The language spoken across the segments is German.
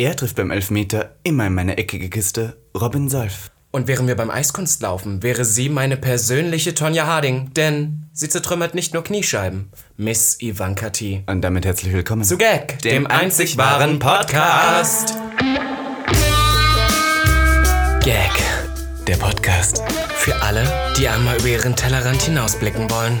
Er trifft beim Elfmeter immer in meine eckige Kiste Robin Solf. Und wären wir beim Eiskunstlaufen, wäre sie meine persönliche Tonja Harding, denn sie zertrümmert nicht nur Kniescheiben. Miss Ivanka T. Und damit herzlich willkommen Zu Gag, dem, einzig wahren Podcast. Gag, der Podcast für alle, die einmal über ihren Tellerrand hinausblicken wollen.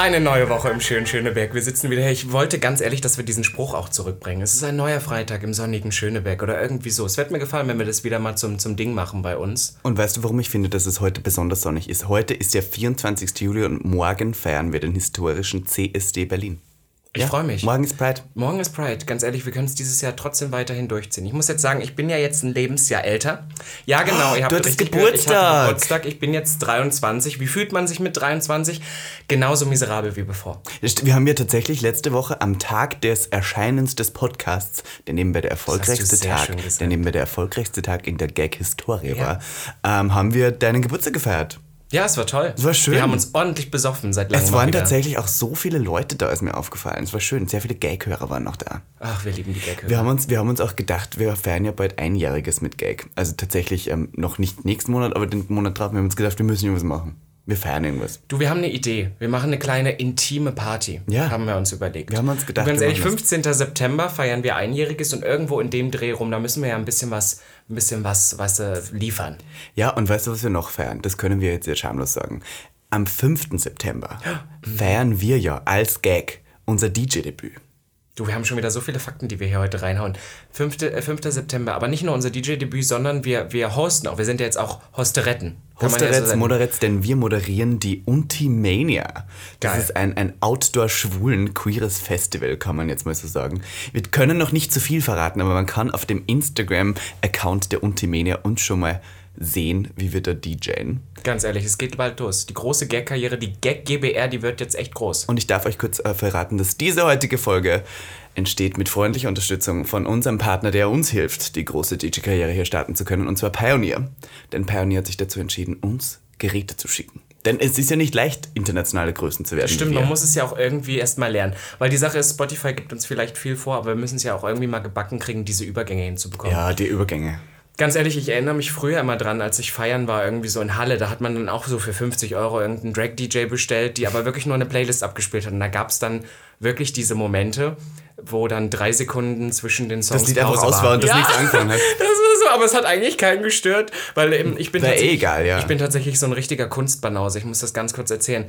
Eine neue Woche im schönen Schöneberg. Wir sitzen wieder hier. Ich wollte ganz ehrlich, dass wir diesen Spruch auch zurückbringen. Es ist ein neuer Freitag im sonnigen Schöneberg oder irgendwie so. Es wird mir gefallen, wenn wir das wieder mal zum, zum Ding machen bei uns. Und weißt du, warum ich finde, dass es heute besonders sonnig ist? Heute ist der 24. Juli und morgen feiern wir den historischen CSD Berlin. Ich freue mich. Morgen ist Pride. Morgen ist Pride. Ganz ehrlich, wir können es dieses Jahr trotzdem weiterhin durchziehen. Ich muss jetzt sagen, ich bin ja jetzt ein Lebensjahr älter. Ja, genau. Ihr habt du hattest richtig gehört, ich Geburtstag. Geburtstag. Ich bin jetzt 23. Wie fühlt man sich mit 23? Genauso miserabel wie bevor. Wir haben ja tatsächlich letzte Woche am Tag des Erscheinens des Podcasts, der nebenbei der erfolgreichste Tag, der nebenbei der erfolgreichste Tag in der Gag-Historie war, ähm, haben wir deinen Geburtstag gefeiert. Ja, es war toll. Es war schön. Wir haben uns ordentlich besoffen seit langem Es waren tatsächlich auch so viele Leute da, ist mir aufgefallen. Es war schön. Sehr viele Gag-Hörer waren noch da. Ach, wir lieben die Gag. Wir haben, uns, wir haben uns auch gedacht, wir feiern ja bald Einjähriges mit Gag. Also tatsächlich ähm, noch nicht nächsten Monat, aber den Monat drauf. Wir haben uns gedacht, wir müssen irgendwas machen. Wir feiern irgendwas. Du, wir haben eine Idee. Wir machen eine kleine intime Party. Ja. Haben wir uns überlegt. Wir haben uns gedacht, Du, ganz ehrlich, machen das. 15. September feiern wir Einjähriges und irgendwo in dem Dreh rum, da müssen wir ja ein bisschen was, ein bisschen was, was äh, liefern. Ja, und weißt du, was wir noch feiern? Das können wir jetzt sehr schamlos sagen. Am 5. September feiern wir ja als Gag unser DJ-Debüt. Du, wir haben schon wieder so viele Fakten, die wir hier heute reinhauen. 5. Äh, 5. September, aber nicht nur unser DJ-Debüt, sondern wir, wir hosten auch. Wir sind ja jetzt auch Hosteretten. So Hosteretz, sagen. Moderetz, denn wir moderieren die Untimania. Das Geil. ist ein, ein outdoor-schwulen, queeres Festival, kann man jetzt mal so sagen. Wir können noch nicht zu viel verraten, aber man kann auf dem Instagram-Account der Untimania uns schon mal sehen, wie wir da DJen. Ganz ehrlich, es geht bald los. Die große Gag-Karriere, die Gag-GBR, die wird jetzt echt groß. Und ich darf euch kurz äh, verraten, dass diese heutige Folge entsteht mit freundlicher Unterstützung von unserem Partner, der uns hilft, die große DJ-Karriere hier starten zu können, und zwar Pioneer. Denn Pioneer hat sich dazu entschieden, uns Geräte zu schicken. Denn es ist ja nicht leicht, internationale Größen zu werden. Stimmt, man muss es ja auch irgendwie erstmal lernen. Weil die Sache ist, Spotify gibt uns vielleicht viel vor, aber wir müssen es ja auch irgendwie mal gebacken kriegen, diese Übergänge hinzubekommen. Ja, die Übergänge. Ganz ehrlich, ich erinnere mich früher immer dran, als ich feiern war, irgendwie so in Halle, da hat man dann auch so für 50 Euro irgendeinen Drag-DJ bestellt, die aber wirklich nur eine Playlist abgespielt hat. Und da gab es dann wirklich diese Momente, wo dann drei Sekunden zwischen den Songs Das Lied einfach aus war und das ja, nichts angefangen hat. Das war so, aber es hat eigentlich keinen gestört, weil ähm, ich bin eh tatsächlich, egal, ja. ich bin tatsächlich so ein richtiger Kunstbanause. Ich muss das ganz kurz erzählen.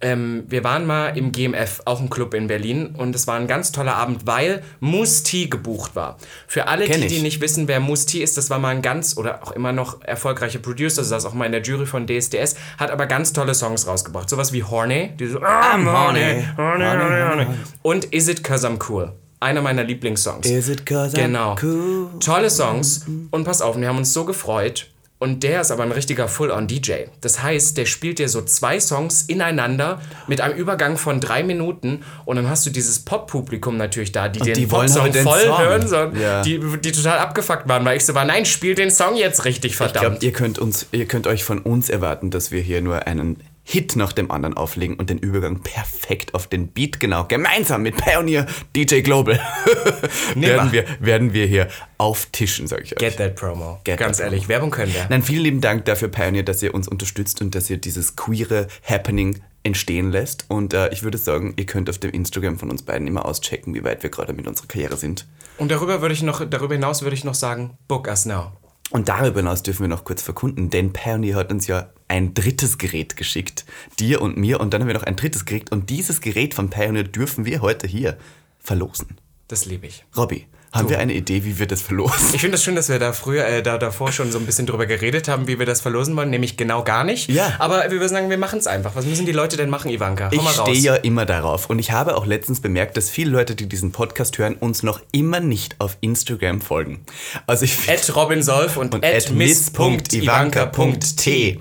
Ähm, wir waren mal im GMF, auch ein Club in Berlin, und es war ein ganz toller Abend, weil Moose T gebucht war. Für alle, Kenn die, ich. die nicht wissen, wer T ist, das war mal ein ganz oder auch immer noch erfolgreicher Producer, saß auch mal in der Jury von DSDS, hat aber ganz tolle Songs rausgebracht. Sowas wie Horny, die so, I'm horny, horny, horny, horny. Und Is It Cause I'm Cool. Einer meiner Lieblingssongs. Is it cause Genau. I'm cool? Tolle Songs. Und pass auf, wir haben uns so gefreut. Und der ist aber ein richtiger Full-on-DJ. Das heißt, der spielt dir so zwei Songs ineinander mit einem Übergang von drei Minuten. Und dann hast du dieses Pop-Publikum natürlich da, die den die wollen Pop-Song halt den voll Song. hören sollen, Ja. die, die total abgefuckt waren. Weil ich so war, nein, spiel den Song jetzt richtig, Ich verdammt. glaube, ihr könnt uns, ihr könnt euch von uns erwarten, dass wir hier nur einen Hit nach dem anderen auflegen und den Übergang perfekt auf den Beat genau gemeinsam mit Pioneer DJ Global werden wir werden wir hier auftischen, sag ich euch. Get that promo. Get Ganz that ehrlich, Werbung können wir. Nein, vielen lieben Dank dafür, Pioneer, dass ihr uns unterstützt und dass ihr dieses queere Happening entstehen lässt. Und äh, ich würde sagen, ihr könnt auf dem Instagram von uns beiden immer auschecken, wie weit wir gerade mit unserer Karriere sind. Und darüber würde ich noch, darüber hinaus würde ich noch sagen, book us now. Und darüber hinaus dürfen wir noch kurz verkunden, denn Pioneer hat uns ja ein drittes Gerät geschickt. Dir und mir. Und dann haben wir noch ein drittes gekriegt. Und dieses Gerät von Pioneer dürfen wir heute hier verlosen. Das liebe ich. Robby, haben wir eine Idee, wie wir das verlosen? Ich finde es schön, dass wir da früher, äh, da davor schon so ein bisschen drüber geredet haben, wie wir das verlosen wollen, nämlich genau gar nicht. Ja. Aber wir würden sagen, wir machen es einfach. Was müssen die Leute denn machen, Ivanka? Hau Ich stehe ja immer darauf. Und ich habe auch letztens bemerkt, dass viele Leute, die diesen Podcast hören, uns noch immer nicht auf Instagram folgen. Also ich. At Robin Solf und, und at miss.ivanka.t.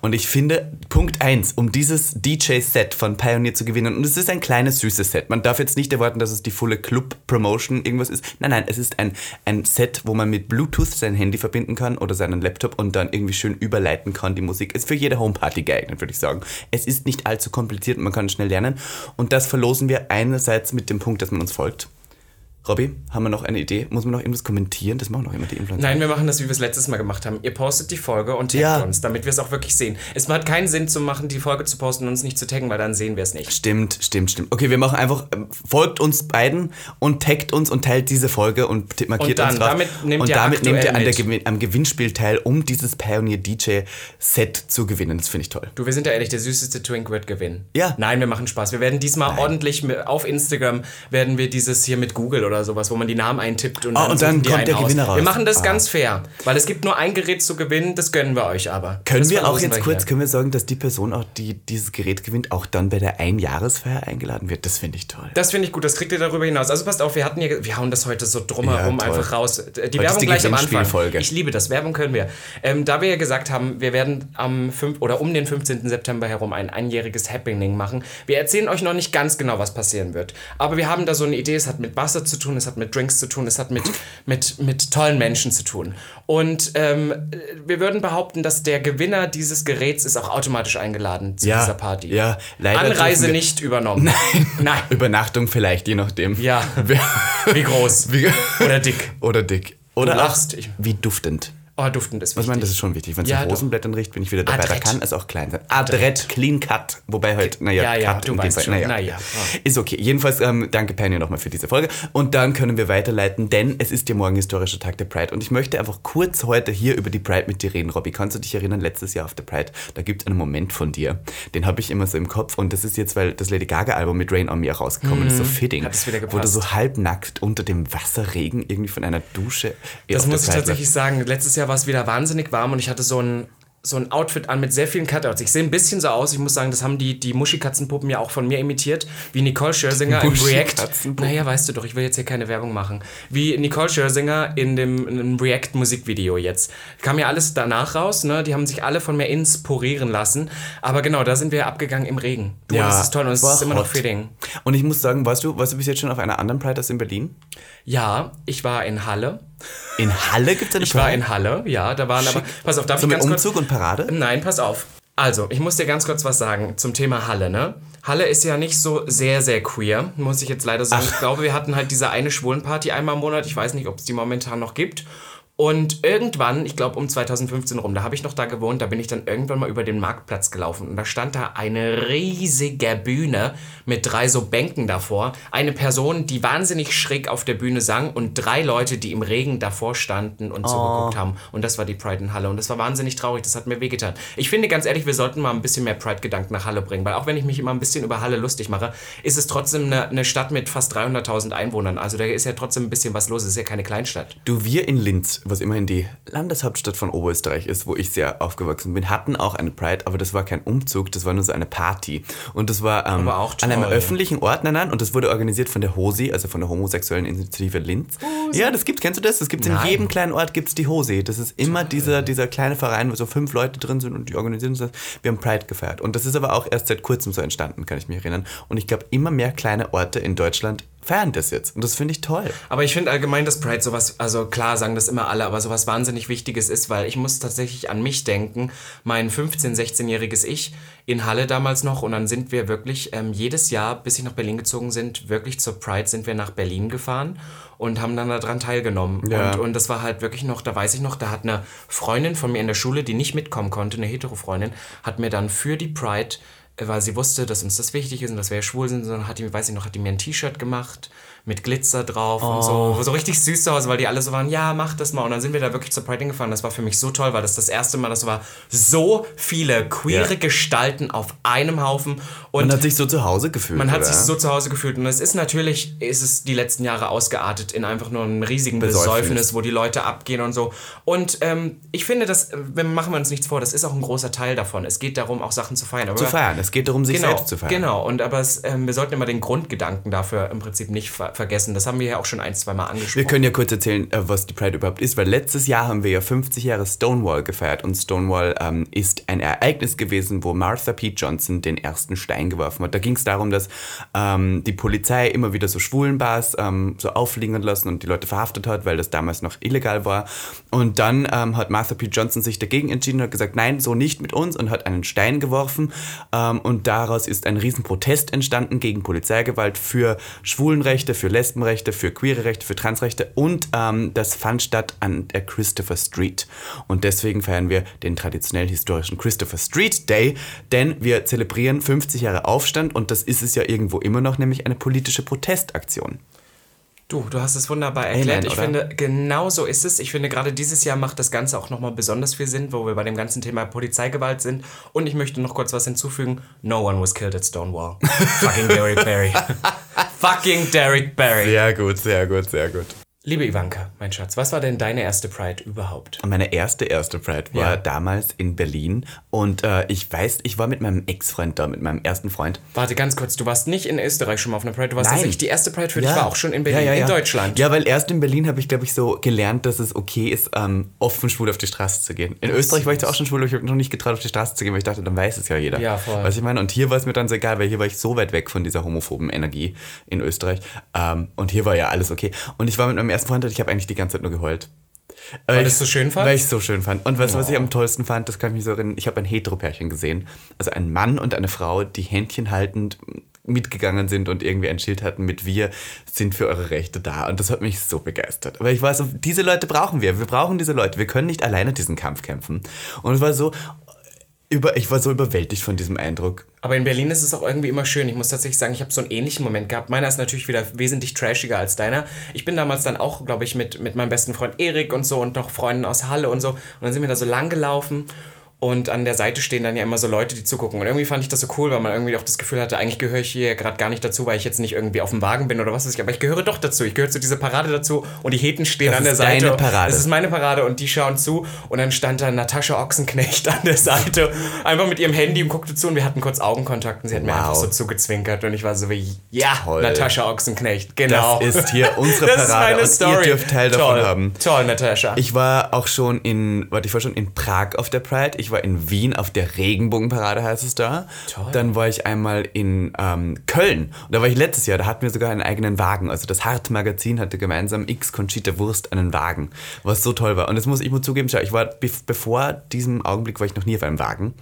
Und ich finde, Punkt 1, um dieses DJ-Set von Pioneer zu gewinnen, und es ist ein kleines, süßes Set. Man darf jetzt nicht erwarten, dass es die volle Club-Promotion irgendwas ist. Nein, nein, es ist ein, ein Set, wo man mit Bluetooth sein Handy verbinden kann oder seinen Laptop und dann irgendwie schön überleiten kann, die Musik. Ist für jede Homeparty geeignet, würde ich sagen. Es ist nicht allzu kompliziert und man kann schnell lernen. Und das verlosen wir einerseits mit dem Punkt, dass man uns folgt. Robby, haben wir noch eine Idee? Muss man noch irgendwas kommentieren? Das machen doch immer die Influencer. Nein, wir machen das, wie wir es letztes Mal gemacht haben. Ihr postet die Folge und taggt Ja. uns, damit wir es auch wirklich sehen. Es hat keinen Sinn zu machen, die Folge zu posten und uns nicht zu taggen, weil dann sehen wir es nicht. Stimmt, stimmt, stimmt. Okay, wir machen einfach, ähm, folgt uns beiden und taggt uns und teilt diese Folge und markiert Und dann, uns drauf. damit nehmt und ihr damit nehmt ihr an der am Gewinnspiel teil, um dieses Pioneer DJ Set zu gewinnen. Das finde ich toll. Du, wir sind ja ehrlich, der süßeste Twink wird gewinnen. Ja. Nein, wir machen Spaß. Wir werden diesmal ordentlich mit, auf Instagram werden wir dieses hier mit Google oder sowas, wo man die Namen eintippt und und dann suchen die kommt der. Gewinner raus. Wir machen das Ah. ganz fair, weil es gibt nur ein Gerät zu gewinnen, das gönnen wir euch aber. Können das wir auch jetzt wir kurz, hier. können wir sagen, dass die Person auch, die dieses Gerät gewinnt, auch dann bei der Einjahresfeier eingeladen wird? Das finde ich toll. Das finde ich gut, das kriegt ihr darüber hinaus. Also passt auf, wir hatten hier, wir hauen das heute so drumherum Ja, einfach raus. Die ist Werbung die gleich am Anfang. Ich liebe das, Werbung können wir. Ähm, da wir ja gesagt haben, wir werden am 5. oder um den 15. September herum ein einjähriges Happening machen. Wir erzählen euch noch nicht ganz genau, was passieren wird. Aber wir haben da so eine Idee, es hat mit Wasser zu tun, es hat mit Drinks zu tun, es hat mit, mit, mit tollen Menschen zu tun. Und ähm, wir würden behaupten, dass der Gewinner dieses Geräts ist auch automatisch eingeladen zu Ja, dieser Party. ja, leider Anreise nicht übernommen. Nein. Nein. Übernachtung vielleicht, je nachdem. Ja. Wie groß. Wie, Oder dick. oder dick. Oder Du lachst. Ich- wie duftend. Oh, duftend ist Ich wichtig. meine, das ist schon wichtig. Wenn es Ja, nach. Rosenblättern riecht, bin ich wieder dabei. Da Adrett. kann es auch klein sein. Adrett, clean cut. Wobei halt, naja, Ja, ja, cut du in dem Fall. Naja. Naja, ja. Ist okay. Jedenfalls ähm, danke Penny nochmal für diese Folge. Und dann können wir weiterleiten, denn es ist ja morgen historischer Tag der Pride. Und ich möchte einfach kurz heute hier über die Pride mit dir reden, Robby. Kannst du dich erinnern, letztes Jahr auf der Pride, da gibt es einen Moment von dir. Den habe ich immer so im Kopf. Und das ist jetzt, weil das Lady Gaga-Album mit Rain on Me auch rausgekommen ist, so fitting. Mhm. Hat es wieder wo du gepasst. so halbnackt unter dem Wasserregen irgendwie von einer Dusche Das muss ich tatsächlich sagen. Letztes Jahr war es wieder wahnsinnig warm und ich hatte so ein, so ein Outfit an mit sehr vielen Cutouts. Ich sehe ein bisschen so aus. Ich muss sagen, das haben die, die Muschikatzenpuppen ja auch von mir imitiert. Wie Nicole Scherzinger im React. Naja, weißt du doch, ich will jetzt hier keine Werbung machen. Wie Nicole Scherzinger in dem, dem React-Musikvideo jetzt. Kam ja alles danach raus, ne? Die haben sich alle von mir inspirieren lassen. Aber genau, da sind wir abgegangen im Regen. Du, Ja, das ist toll und es ist immer noch hot. fitting. Und ich muss sagen, warst du, warst du bis jetzt schon auf einer anderen Pride als in Berlin? Ja, ich war in Halle. In Halle gibt es eine Ich war in Halle, ja, da waren aber. Pass auf, darf So ich mit ganz kurz. Umzug und Parade? Nein, pass auf. Also, ich muss dir ganz kurz was sagen zum Thema Halle, ne? Halle ist ja nicht so sehr, sehr queer, muss ich jetzt leider sagen. Ich glaube, wir hatten halt diese eine Schwulenparty einmal im Monat. Ich weiß nicht, ob es die momentan noch gibt. Und irgendwann, ich glaube um 2015 rum, da habe ich noch da gewohnt, da bin ich dann irgendwann mal über den Marktplatz gelaufen und da stand da eine riesige Bühne mit drei so Bänken davor. Eine Person, die wahnsinnig schräg auf der Bühne sang und drei Leute, die im Regen davor standen und zugeguckt haben. Und das war die Pride in Halle und das war wahnsinnig traurig, das hat mir wehgetan. Ich finde ganz ehrlich, wir sollten mal ein bisschen mehr Pride-Gedanken nach Halle bringen, weil auch wenn ich mich immer ein bisschen über Halle lustig mache, ist es trotzdem eine, eine Stadt mit fast 300.000 Einwohnern. Also da ist ja trotzdem ein bisschen was los, es ist ja keine Kleinstadt. Du, wir in Linz, was immerhin die Landeshauptstadt von Oberösterreich ist, wo ich sehr aufgewachsen bin, hatten auch eine Pride, aber das war kein Umzug, das war nur so eine Party. Und das war ähm, an einem öffentlichen Ort, nein, nein, und das wurde organisiert von der HOSI, also von der Homosexuellen Initiative Linz. Ja, das gibt's, kennst du das? Das gibt's in Nein. jedem kleinen Ort gibt's die HOSI. Das ist immer dieser, dieser kleine Verein, wo so fünf Leute drin sind und die organisieren das. Wir haben Pride gefeiert. Und das ist aber auch erst seit kurzem so entstanden, kann ich mich erinnern. Und ich glaube, immer mehr kleine Orte in Deutschland feiern das jetzt. Und das finde ich toll. Aber ich finde allgemein, dass Pride sowas, also klar sagen das immer alle, aber sowas wahnsinnig Wichtiges ist, weil ich muss tatsächlich an mich denken, mein 15-, 16-jähriges Ich in Halle damals noch und dann sind wir wirklich ähm, jedes Jahr, bis ich nach Berlin gezogen sind, wirklich zur Pride sind wir nach Berlin gefahren und haben dann daran teilgenommen. Ja. Und, und das war halt wirklich noch, da weiß ich noch, da hat eine Freundin von mir in der Schule, die nicht mitkommen konnte, eine hetero-Freundin, hat mir dann für die Pride weil sie wusste, dass uns das wichtig ist und dass wir ja schwul sind, sondern hat die, weiß ich noch, hat die mir ein T-Shirt gemacht mit Glitzer drauf und so, so richtig süß zu Hause, weil die alle so waren, ja, mach das mal. Und dann sind wir da wirklich zur Pride hingefahren. Das war für mich so toll, weil das das erste Mal, das war so viele queere Ja. Gestalten auf einem Haufen und Man hat sich so zu Hause gefühlt. man hat oder? sich so zu Hause gefühlt und es ist natürlich, ist es die letzten Jahre ausgeartet in einfach nur einen riesigen Besäufnis. Besäufnis, wo die Leute abgehen und so. Und ähm, ich finde, das, äh, machen wir uns nichts vor, das ist auch ein großer Teil davon. Es geht darum, auch Sachen zu feiern. Aber Zu feiern, es geht darum, sich genau, selbst zu feiern. Genau, und aber es, ähm, wir sollten immer den Grundgedanken dafür im Prinzip nicht ver vergessen. Das haben wir ja auch schon ein, zwei Mal angesprochen. Wir können ja kurz erzählen, äh, was die Pride überhaupt ist, weil letztes Jahr haben wir ja 50 Jahre Stonewall gefeiert und Stonewall ähm, ist ein Ereignis gewesen, wo Martha P. Johnson den ersten Stein geworfen hat. Da ging es darum, dass ähm, die Polizei immer wieder so Schwulenbars ähm, so auffliegen lassen und die Leute verhaftet hat, weil das damals noch illegal war. Und dann ähm, hat Martha P. Johnson sich dagegen entschieden und hat gesagt, nein, so nicht mit uns und hat einen Stein geworfen. Ähm, und daraus ist ein Riesenprotest entstanden gegen Polizeigewalt für Schwulenrechte, für Lesbenrechte, für queere Rechte, für Transrechte und ähm, das fand statt an der Christopher Street. Und deswegen feiern wir den traditionell historischen Christopher Street Day, denn wir zelebrieren 50 Jahre Aufstand und das ist es ja irgendwo immer noch, nämlich eine politische Protestaktion. Du, du hast es wunderbar erklärt. Amen, ich finde, genau so ist es. Ich finde, gerade dieses Jahr macht das Ganze auch nochmal besonders viel Sinn, wo wir bei dem ganzen Thema Polizeigewalt sind. Und ich möchte noch kurz was hinzufügen. No one was killed at Stonewall. Fucking Derek Barry. Fucking Derek Barry. Sehr gut, sehr gut, sehr gut. Liebe Ivanka, mein Schatz, was war denn deine erste Pride überhaupt? Meine erste erste Pride war Ja. damals in Berlin und äh, ich weiß, ich war mit meinem Ex-Freund da, mit meinem ersten Freund. Warte ganz kurz, du warst nicht in Österreich schon mal auf einer Pride, du warst Nein. tatsächlich die erste Pride für dich war auch schon in Berlin, Ja, ja, ja. in Deutschland. Ja, weil erst in Berlin habe ich, glaube ich, so gelernt, dass es okay ist, ähm, offen schwul auf die Straße zu gehen. In Österreich war ich da auch schon schwul, aber ich habe noch nicht getraut, auf die Straße zu gehen, weil ich dachte, dann weiß es ja jeder. Ja, voll. Was ich meine? Und hier war es mir dann so egal, weil hier war ich so weit weg von dieser homophoben Energie in Österreich. Ähm, und hier war ja alles okay. Und ich war mit meinem ersten Freund und ich habe eigentlich die ganze Zeit nur geheult. Weil du es so schön fandst? Weil ich es so schön fand. Und weißt du, was ich am tollsten fand? Das kann ich mich so erinnern. Ich habe ein Heteropärchen gesehen. Also ein Mann und eine Frau, die Händchen haltend mitgegangen sind und irgendwie ein Schild hatten mit wir sind für eure Rechte da. Und das hat mich so begeistert. Aber ich so, diese Leute brauchen wir. Wir brauchen diese Leute. Wir können nicht alleine diesen Kampf kämpfen. Und es war so, über, ich war so überwältigt von diesem Eindruck. Aber in Berlin ist es auch irgendwie immer schön. Ich muss tatsächlich sagen, ich habe so einen ähnlichen Moment gehabt. Meiner ist natürlich wieder wesentlich trashiger als deiner. Ich bin damals dann auch, glaube ich, mit, mit meinem besten Freund Erik und so und noch Freunden aus Halle und so. Und dann sind wir da so lang gelaufen. Und an der Seite stehen dann ja immer so Leute, die zugucken. Und irgendwie fand ich das so cool, weil man irgendwie auch das Gefühl hatte, eigentlich gehöre ich hier gerade gar nicht dazu, weil ich jetzt nicht irgendwie auf dem Wagen bin oder was weiß ich. Aber ich gehöre doch dazu. Ich gehöre zu dieser Parade dazu. Und die Heten stehen Das an der ist Seite. deine Parade. Das ist meine Parade und die schauen zu. Und dann stand da Natascha Ochsenknecht an der Seite, einfach mit ihrem Handy und guckte zu. Und wir hatten kurz Augenkontakt und sie hat mir Wow. einfach so zugezwinkert. Und ich war so wie, ja, Toll. Natascha Ochsenknecht, genau. Das ist hier unsere Das ist Parade meine und Story. ihr dürft Teil davon Toll. haben. Toll, Natascha. Ich war auch schon in, warte, ich war schon in Prag auf der Pride, ich war in Wien auf der Regenbogenparade, heißt es da. Toll. Dann war ich einmal in ähm, Köln. Und da war ich letztes Jahr, da hatten wir sogar einen eigenen Wagen. Also das Hart-Magazin hatte gemeinsam X Conchita Wurst einen Wagen, was so toll war. Und das muss ich muss zugeben, schau, ich war, bev- bevor diesem Augenblick war ich noch nie auf einem Wagen.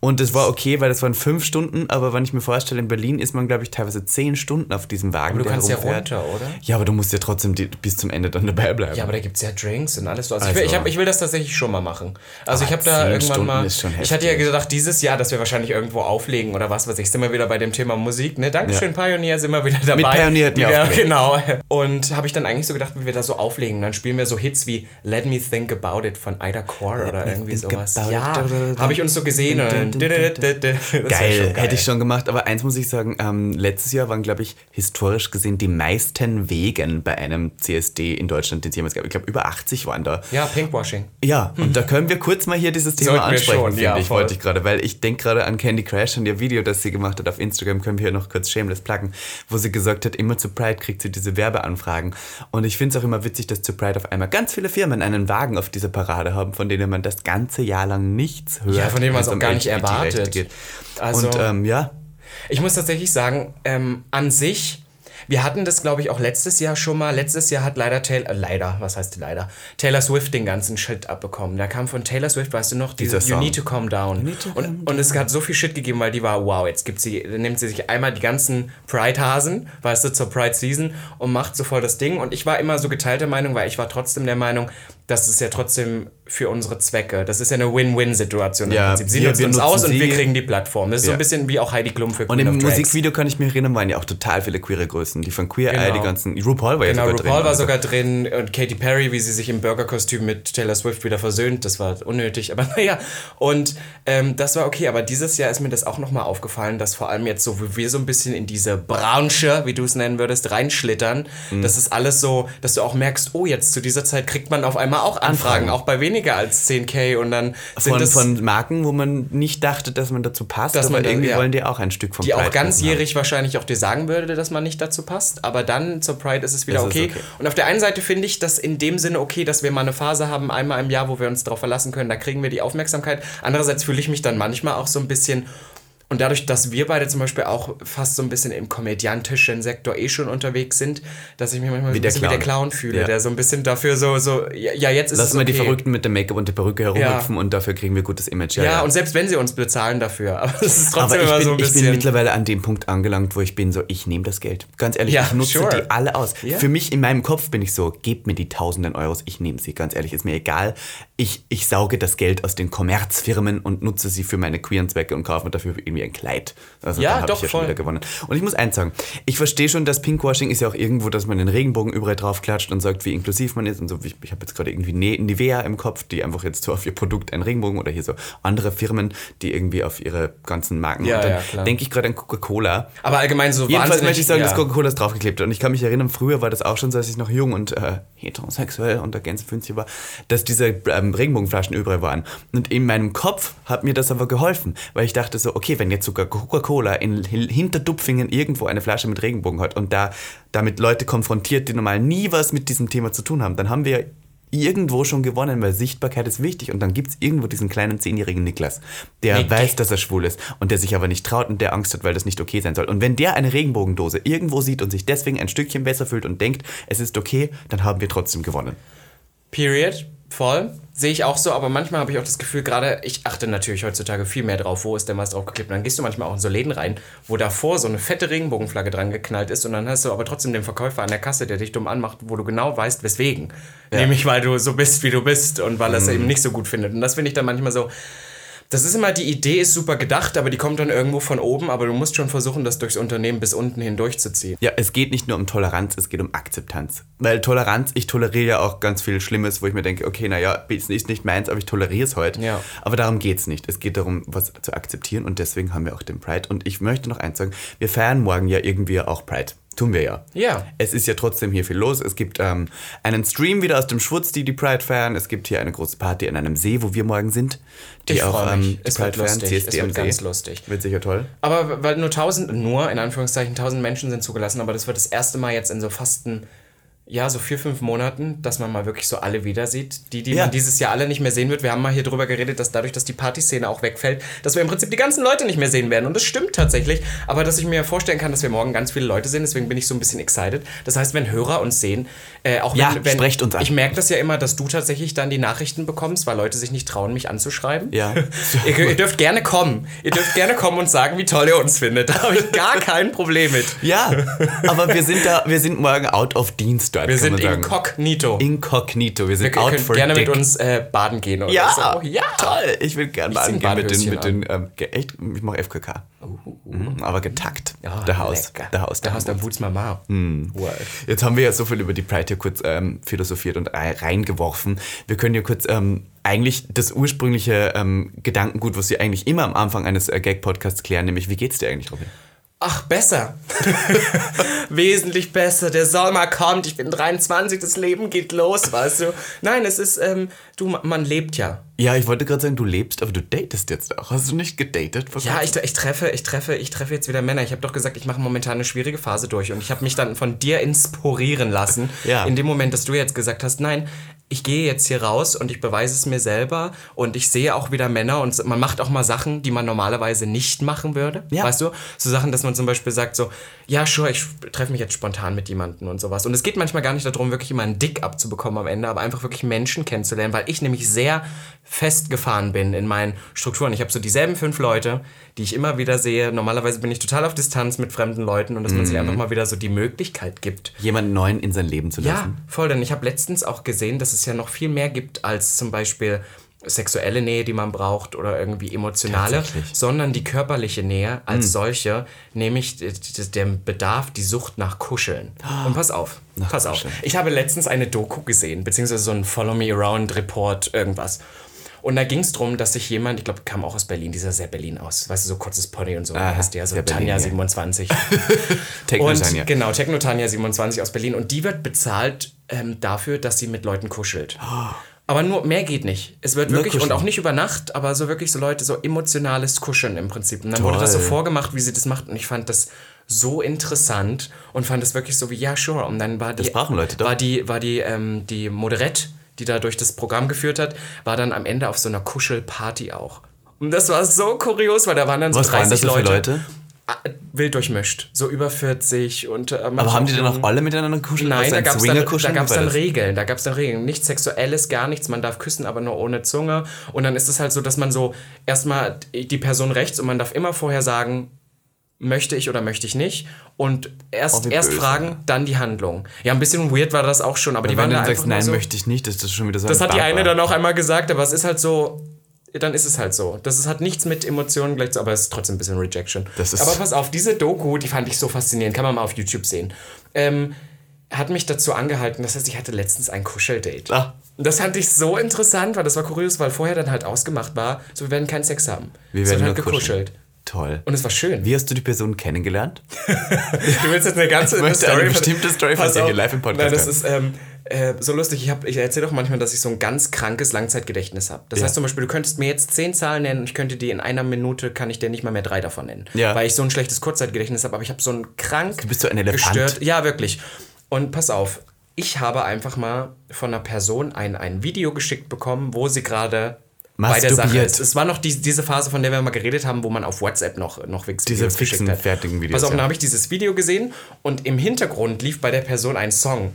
Und es war okay, weil das waren fünf Stunden, aber wenn ich mir vorstelle, in Berlin ist man, glaube ich, teilweise zehn Stunden auf diesem Wagen. du der kannst ja runter, oder? Ja, aber du musst ja trotzdem die, bis zum Ende dann dabei bleiben. Ja, aber da gibt es ja Drinks und alles so. Also, Also- ich, will, ich, hab, ich will das tatsächlich schon mal machen. Also Aber ich habe da irgendwann Stunden ist schon Ich hatte ja gedacht, dieses Jahr, dass wir wahrscheinlich irgendwo auflegen oder was weiß ich. Sind wir wieder bei dem Thema Musik, ne? Dankeschön, Pioneer, sind wir wieder dabei. Mit Pioneer hätten wir ja. Genau. Und habe ich dann eigentlich so gedacht, wie wir da so auflegen. Dann spielen wir so Hits wie Let Me Think About It von Ida Core oder irgendwie sowas. Ja, habe ich uns so gesehen. Geil, hätte ich schon gemacht. Aber eins muss ich sagen, ähm, letztes Jahr waren, glaube ich, historisch gesehen die meisten Wegen bei einem CSD in Deutschland, den es jemals gab. Ich glaube, über 80 waren da. Ja, Pinkwashing. Ja, und da können wir kurz mal hier dieses Thema ansprechen, schon, ja, ich, voll. wollte ich gerade, weil ich denke gerade an Candy Crash und ihr Video, das sie gemacht hat auf Instagram, können wir hier noch kurz shameless pluggen, wo sie gesagt hat, immer zu Pride kriegt sie diese Werbeanfragen. Und ich finde es auch immer witzig, dass zu Pride auf einmal ganz viele Firmen einen Wagen auf dieser Parade haben, von denen man das ganze Jahr lang nichts hört. Ja, von denen man es auch gar nicht erwartet. Also- und ähm, ja, Ich muss tatsächlich sagen, ähm, an sich, wir hatten das, glaube ich, auch letztes Jahr schon mal. Letztes Jahr hat leider Taylor, äh, leider, was heißt leider, Taylor Swift den ganzen Shit abbekommen. Da kam von Taylor Swift, weißt du noch, diese You Song. Need to Calm Down. to und, calm und es hat so viel Shit gegeben, weil die war, wow, jetzt gibt sie, nimmt sie sich einmal die ganzen Pride-Hasen, weißt du, zur Pride-Season und macht so voll das Ding. Und ich war immer so geteilter Meinung, weil ich war trotzdem der Meinung, das ist ja trotzdem für unsere Zwecke. Das ist ja eine Win-Win-Situation Ja, im Prinzip. Sie wir uns nutzen aus und wir kriegen die Plattform. Das ist so Ja. ein bisschen wie auch Heidi Klum für Und Queen im of Drags. Musikvideo kann ich mich erinnern, waren ja auch total viele queere Größen. Die von Queer Eye, Genau. die ganzen. RuPaul war ja Genau, sogar RuPaul drin. war also- sogar drin und Katy Perry, wie sie sich im Burgerkostüm mit Taylor Swift wieder versöhnt. Das war unnötig, aber naja. Und ähm, das war okay, aber dieses Jahr ist mir das auch nochmal aufgefallen, dass vor allem jetzt so, wie wir so ein bisschen in diese Branche, wie du es nennen würdest, reinschlittern, Mhm. das ist alles so, dass du auch merkst, oh, jetzt zu dieser Zeit kriegt man auf einmal auch Anfragen, auch bei weniger als 10k und dann sind Von, das von Marken, wo man nicht dachte, dass man dazu passt, Dass man irgendwie ja. wollen die auch ein Stück vom die auch Pride haben. ganzjährig wahrscheinlich auch dir sagen würde, dass man nicht dazu passt, aber dann zur Pride ist es wieder Das ist okay. okay. Und auf der einen Seite finde ich das in dem Sinne okay, dass wir mal eine Phase haben, einmal im Jahr, wo wir uns darauf verlassen können, da kriegen wir die Aufmerksamkeit. Andererseits fühle ich mich dann manchmal auch so ein bisschen und dadurch, dass wir beide zum Beispiel auch fast so ein bisschen im komödiantischen Sektor eh schon unterwegs sind, dass ich mich manchmal so ein der bisschen wie der Clown. Clown fühle, Ja. der so ein bisschen dafür so, so ja, ja, jetzt ist Lass es mal okay. die Verrückten mit dem Make-up und der Perücke herumhüpfen und dafür kriegen wir gutes Image. Ja, und selbst wenn sie uns bezahlen dafür, aber es ist trotzdem ich immer bin, so ein ich bisschen. bin mittlerweile an dem Punkt angelangt, wo ich bin so, ich nehme das Geld. Ganz ehrlich, Ja, ich nutze sure. die alle aus. Ja. Für mich in meinem Kopf bin ich so, gebt mir die tausenden Euros, ich nehme sie. Ganz ehrlich, ist mir egal. Ich, ich sauge das Geld aus den Kommerzfirmen und nutze sie für meine queeren Zwecke und kaufe mir dafür irgendwie ein Kleid. Also Ja, da habe doch, ich ja voll. schon wieder gewonnen. Und ich muss eins sagen, ich verstehe schon, dass Pinkwashing ist ja auch irgendwo, dass man den Regenbogen überall drauf klatscht und sagt, wie inklusiv man ist und so. Ich, ich habe jetzt gerade irgendwie Ne- Nivea im Kopf, die einfach jetzt so auf ihr Produkt einen Regenbogen oder hier so andere Firmen, die irgendwie auf ihre ganzen Marken. Ja, und ja, denke ich gerade an Coca-Cola. aber allgemein so Jedenfalls wahnsinnig, möchte ich sagen, ja. dass Coca-Cola ist draufgeklebt. Und ich kann mich erinnern, früher war das auch schon so, als ich noch jung und äh, heterosexuell und der Gänsefüßchen war, dass diese ähm, Regenbogenflaschen überall waren. Und in meinem Kopf hat mir das aber geholfen, weil ich dachte so, okay, wenn jetzt sogar Coca-Cola in Hinterdupfingen irgendwo eine Flasche mit Regenbogen hat und da damit Leute konfrontiert, die normal nie was mit diesem Thema zu tun haben, dann haben wir irgendwo schon gewonnen, weil Sichtbarkeit ist wichtig und dann gibt es irgendwo diesen kleinen zehnjährigen Niklas, der Nicky. weiß, dass er schwul ist und der sich aber nicht traut und der Angst hat, weil das nicht okay sein soll. Und wenn der eine Regenbogendose irgendwo sieht und sich deswegen ein Stückchen besser fühlt und denkt, es ist okay, dann haben wir trotzdem gewonnen. Period. Voll. Sehe ich auch so, aber manchmal habe ich auch das Gefühl, gerade, ich achte natürlich heutzutage viel mehr drauf, wo ist denn was draufgeklebt. Und dann gehst du manchmal auch in so Läden rein, wo davor so eine fette Regenbogenflagge dran geknallt ist und dann hast du aber trotzdem den Verkäufer an der Kasse, der dich dumm anmacht, wo du genau weißt, weswegen. Nämlich, weil du so bist, wie du bist und weil er es eben nicht so gut findet. Und das finde ich dann manchmal so. Das ist immer, die Idee ist super gedacht, aber die kommt dann irgendwo von oben, aber du musst schon versuchen, das durchs Unternehmen bis unten hindurchzuziehen. Ja, es geht nicht nur um Toleranz, es geht um Akzeptanz. Weil Toleranz, ich toleriere ja auch ganz viel Schlimmes, wo ich mir denke, okay, naja, ist nicht meins, aber ich toleriere es heute. Ja. Aber darum geht es nicht. Es geht darum, was zu akzeptieren und deswegen haben wir auch den Pride. Und ich möchte noch eins sagen, wir feiern morgen ja irgendwie auch Pride. Tun wir ja. Ja. Es ist ja trotzdem hier viel los. Es gibt ähm, einen Stream wieder aus dem Schwutz, die die Pride feiern. Es gibt hier eine große Party an einem See, wo wir morgen sind. Die Ich auch ähm, die Es wird lustig. CSD Es wird See. ganz lustig. Wird sicher toll. Aber weil nur 1000, nur in Anführungszeichen 1000 Menschen sind zugelassen, aber das wird das erste Mal jetzt in so fast ein, ja, so vier, fünf Monaten, dass man mal wirklich so alle wieder sieht. Die, die Ja. man dieses Jahr alle nicht mehr sehen wird. Wir haben mal hier drüber geredet, dass dadurch, dass die Partyszene auch wegfällt, dass wir im Prinzip die ganzen Leute nicht mehr sehen werden. Und das stimmt tatsächlich. Aber dass ich mir vorstellen kann, dass wir morgen ganz viele Leute sehen, deswegen bin ich so ein bisschen excited. Das heißt, wenn Hörer uns sehen, äh, auch Ja, wenn, wenn sprecht uns an. Ich merke das ja immer, dass du tatsächlich dann die Nachrichten bekommst, weil Leute sich nicht trauen, mich anzuschreiben. Ja. ihr, ihr dürft gerne kommen. Ihr dürft gerne kommen und sagen, wie toll ihr uns findet. Da habe ich gar kein Problem mit. Ja, aber wir sind da, wir sind morgen out of Dienst dort, Wir sind inkognito. Inkognito, wir sind ihr out for gerne dick. mit uns äh, baden gehen oder Ja, so. Ja, toll. Ich will gerne baden gehen mit den, mit den ähm, echt, ich mache FKK. Mhm, aber getakt. Ja, der Haus. Der Haus. Der Haus der Haus. Boots Mama. Wow. Jetzt haben wir ja so viel über die Pride hier kurz ähm, philosophiert und rei- reingeworfen. Wir können ja kurz ähm, eigentlich das ursprüngliche ähm, Gedankengut, was wir eigentlich immer am Anfang eines äh, Gag-Podcasts klären, nämlich wie geht's dir eigentlich, Robin? Ach, besser. Wesentlich besser. Der Sommer kommt, ich bin 23, das Leben geht los, weißt du. Nein, es ist, ähm, du, man lebt ja. Ja, ich wollte gerade sagen, du lebst, aber du datest jetzt auch. Hast du nicht gedatet? Was Ja, ich, ich treffe, ich treffe, ich treffe jetzt wieder Männer. Ich habe doch gesagt, ich mache momentan eine schwierige Phase durch und ich habe mich dann von dir inspirieren lassen. Ja. In dem Moment, dass du jetzt gesagt hast, nein, ich gehe jetzt hier raus und ich beweise es mir selber und ich sehe auch wieder Männer und man macht auch mal Sachen, die man normalerweise nicht machen würde. Ja. Weißt du? So Sachen, dass man zum Beispiel sagt so, ja, sure, ich treffe mich jetzt spontan mit jemandem und sowas. Und es geht manchmal gar nicht darum, wirklich immer einen Dick abzubekommen am Ende, aber einfach wirklich Menschen kennenzulernen, weil ich nämlich sehr festgefahren bin in meinen Strukturen. Ich habe so dieselben fünf Leute, die ich immer wieder sehe. Normalerweise bin ich total auf Distanz mit fremden Leuten und dass man sich einfach mal wieder so die Möglichkeit gibt. jemanden Neuen in sein Leben zu Ja, lassen? voll, denn ich habe letztens auch gesehen, dass es ja noch viel mehr gibt als zum Beispiel sexuelle Nähe, die man braucht oder irgendwie emotionale, sondern die körperliche Nähe als solche, nämlich der Bedarf, die Sucht nach Kuscheln. Und pass auf, pass auf. Kuscheln. Ich habe letztens eine Doku gesehen, beziehungsweise so ein Follow Me Around Report, irgendwas. Und da ging es darum, dass sich jemand, ich glaube, kam auch aus Berlin, dieser sehr Berlin aus, weißt du, so kurzes Pony und so, Aha, heißt der, so Berlin, Tanja ja. 27. Techno und Tanja. genau, Techno Tanja 27 aus Berlin. Und die wird bezahlt ähm, dafür, dass sie mit Leuten kuschelt. Aber nur, mehr geht nicht. Es wird Nur wirklich, und auch nicht über Nacht, aber so wirklich so Leute, so emotionales Kuscheln im Prinzip. Und dann wurde das so Toll. vorgemacht, wie sie das macht. Und ich fand das so interessant und fand das wirklich so wie, ja, sure. Und dann war die, Das brauchen Leute doch. war die, war die, ähm, die Moderette, die da durch das Programm geführt hat, war dann am Ende auf so einer Kuschelparty auch. Und das war so kurios, weil da waren dann so Was 30 waren das Leute. Leute? Ah, Wild durchmischt, so über 40 und äh, Aber haben die dann auch alle miteinander kuscheln? Nein, Was, da gab es dann, da gab's dann? Regeln. Da gab es dann Regeln. Nichts Sexuelles, gar nichts. Man darf küssen, aber nur ohne Zunge. Und dann ist es halt so, dass man so erstmal die Person rechts und man darf immer vorher sagen, möchte ich oder möchte ich nicht. Und erst, Oh, erst böse. fragen, dann die Handlung. Ja, ein bisschen weird war das auch schon, aber die Wenn waren dann einfach sagst, nein, so, möchte ich nicht, das ist schon wieder so Das hat die eine dann auch einmal gesagt, aber es ist halt so, dann ist es halt so. Das ist, hat nichts mit Emotionen gleich zu, aber es ist trotzdem ein bisschen Rejection. Das ist- aber pass auf, diese Doku, die fand ich so faszinierend, kann man mal auf YouTube sehen. Ähm, hat mich dazu angehalten, das heißt, ich hatte letztens ein Kuscheldate. Ah. Das fand ich so interessant, weil das war kurios, weil vorher dann halt ausgemacht war, so wir werden keinen Sex haben. Wir werden wird halt nur kuscheln. Toll. Und es war schön. Wie hast du die Person kennengelernt? Du willst jetzt eine ganze Ich möchte eine von- bestimmte Story von dir live im Podcast Nein, das ist ähm, äh, so lustig. Ich, hab- ich erzähle doch manchmal, dass ich so ein ganz krankes Langzeitgedächtnis habe. Das Ja. heißt zum Beispiel, du könntest mir jetzt zehn Zahlen nennen und ich könnte dir in einer Minute, kann ich dir nicht mal mehr drei davon nennen. Ja. Weil ich so ein schlechtes Kurzzeitgedächtnis habe, aber ich habe so ein krank Du bist so ein Elefant. gestört. Ja, wirklich. Und pass auf, ich habe einfach mal von einer Person ein, ein Video geschickt bekommen, wo sie gerade bei der Sache ist. Es war noch die, diese Phase, von der wir mal geredet haben, wo man auf WhatsApp noch, noch Wix Diese Videos geschickt fixen, hat. fertigen Videos, Pass auf, ja. dann habe ich dieses Video gesehen und im Hintergrund lief bei der Person ein Song.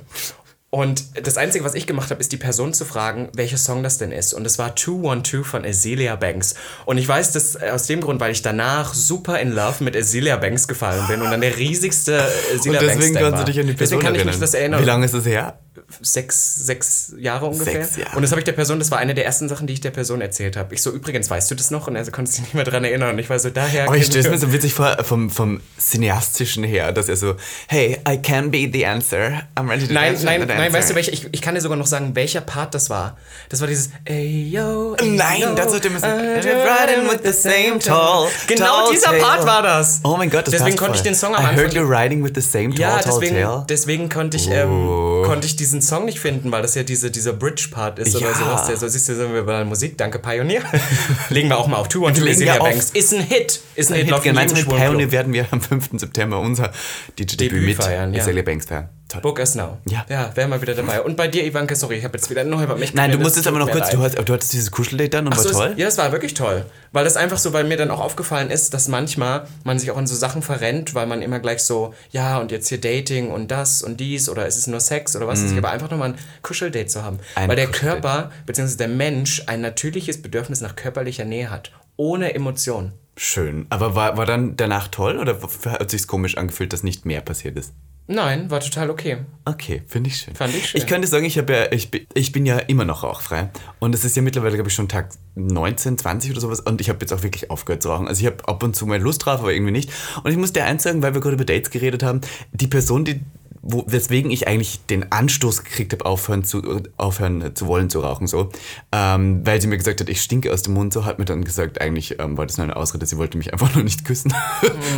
Und das Einzige, was ich gemacht habe, ist die Person zu fragen, welcher Song das denn ist. Und es war 212 von Azealia Banks. Und ich weiß das äh, aus dem Grund, weil ich danach super in Love mit Azealia Banks gefallen bin und dann der riesigste Azealia Und Banks deswegen Fan kannst du dich an die Person Deswegen kann ich erinnern. mich das erinnern Wie lange ist es her? Sechs, sechs Jahre ungefähr. Sechs Jahre. Und das habe ich der Person, das war eine der ersten Sachen, die ich der Person erzählt habe. Ich so, übrigens, weißt du das noch? Und er konnte sich nicht mehr dran erinnern. Und ich war so, daher. Aber ich kennen stelle es mir so witzig vor, vom, vom Cineastischen her, dass er so, hey, I can be the answer. I'm ready to Nein, nein, nein, dancer." weißt du, welcher, ich, ich kann dir sogar noch sagen, welcher Part das war. Das war dieses Ey, yo, ey, Nein, yo, das sollte müssen. I'm Riding with the same tall. Genau dieser. Part war das. Oh mein Gott, das Deswegen konnte ich den Song am I Anfang heard you riding with the same tall, Ja, deswegen, deswegen konnte ich, ähm, konnte ich diesen Song nicht finden, weil das ja diese, dieser Bridge-Part ist oder Ja. sowas. Der, so siehst du, sind wir bei der Musik. Danke, Pioneer. Legen wir auch mal auf. Azealia wir auf. Banks. Ist ein Hit. Ist ein Hit. Hit, in gemeinsam mit. Pioneer werden wir am 5. September unser DJ-Debüt Debüt mit feiern, ja. Banks feiern. Toll. Book us now. Ja. Ja, wären wir wieder dabei. Und bei dir, Ivanka, sorry, ich habe jetzt wieder noch über mich Nein, du musst es jetzt aber noch kurz, du, hast, du hattest dieses Kuscheldate dann und Ach war so, es- toll. Ja, es war wirklich toll. Weil das einfach so bei mir dann auch aufgefallen ist, dass manchmal man sich auch in so Sachen verrennt, weil man immer gleich so, ja, und jetzt hier Dating und das und dies oder ist es nur Sex oder was weiß ich, aber einfach nochmal ein Kuscheldate zu haben. Mhm. Ein weil der. Körper, beziehungsweise der Mensch, ein natürliches Bedürfnis nach körperlicher Nähe hat. Ohne Emotion. Schön. Aber war, war dann danach toll oder hat sich komisch angefühlt, dass nicht mehr passiert ist? Nein, war total okay. Okay, finde ich schön. Fand ich schön. Ich könnte sagen, ich, ja, ich, bin- ich bin ja immer noch rauchfrei. Und es ist ja mittlerweile, glaube ich, schon Tag 19, 20 oder sowas. Und ich habe jetzt auch wirklich aufgehört zu rauchen. Also ich habe ab und zu mal Lust drauf, aber irgendwie nicht. Und ich muss dir eins sagen, weil wir gerade über Dates geredet haben, die Person, die, wo, weswegen ich eigentlich den Anstoß gekriegt habe, aufhören zu, aufhören zu wollen zu rauchen, so, ähm, weil sie mir gesagt hat, ich stinke aus dem Mund, so hat mir dann gesagt, eigentlich ähm, war das nur eine Ausrede, sie wollte mich einfach nur nicht küssen.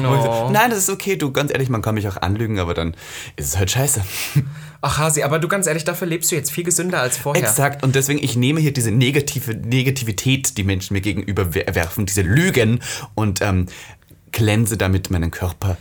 No. Nein, das ist okay, du, ganz ehrlich, man kann mich auch anlügen, aber dann ist es halt scheiße. Ach, Hasi, aber du ganz ehrlich, dafür lebst du jetzt viel gesünder als vorher. Exakt. Und deswegen, ich nehme hier diese negative Negativität, die Menschen mir gegenüber wer- werfen, diese Lügen und ähm, glänze damit meinen Körper.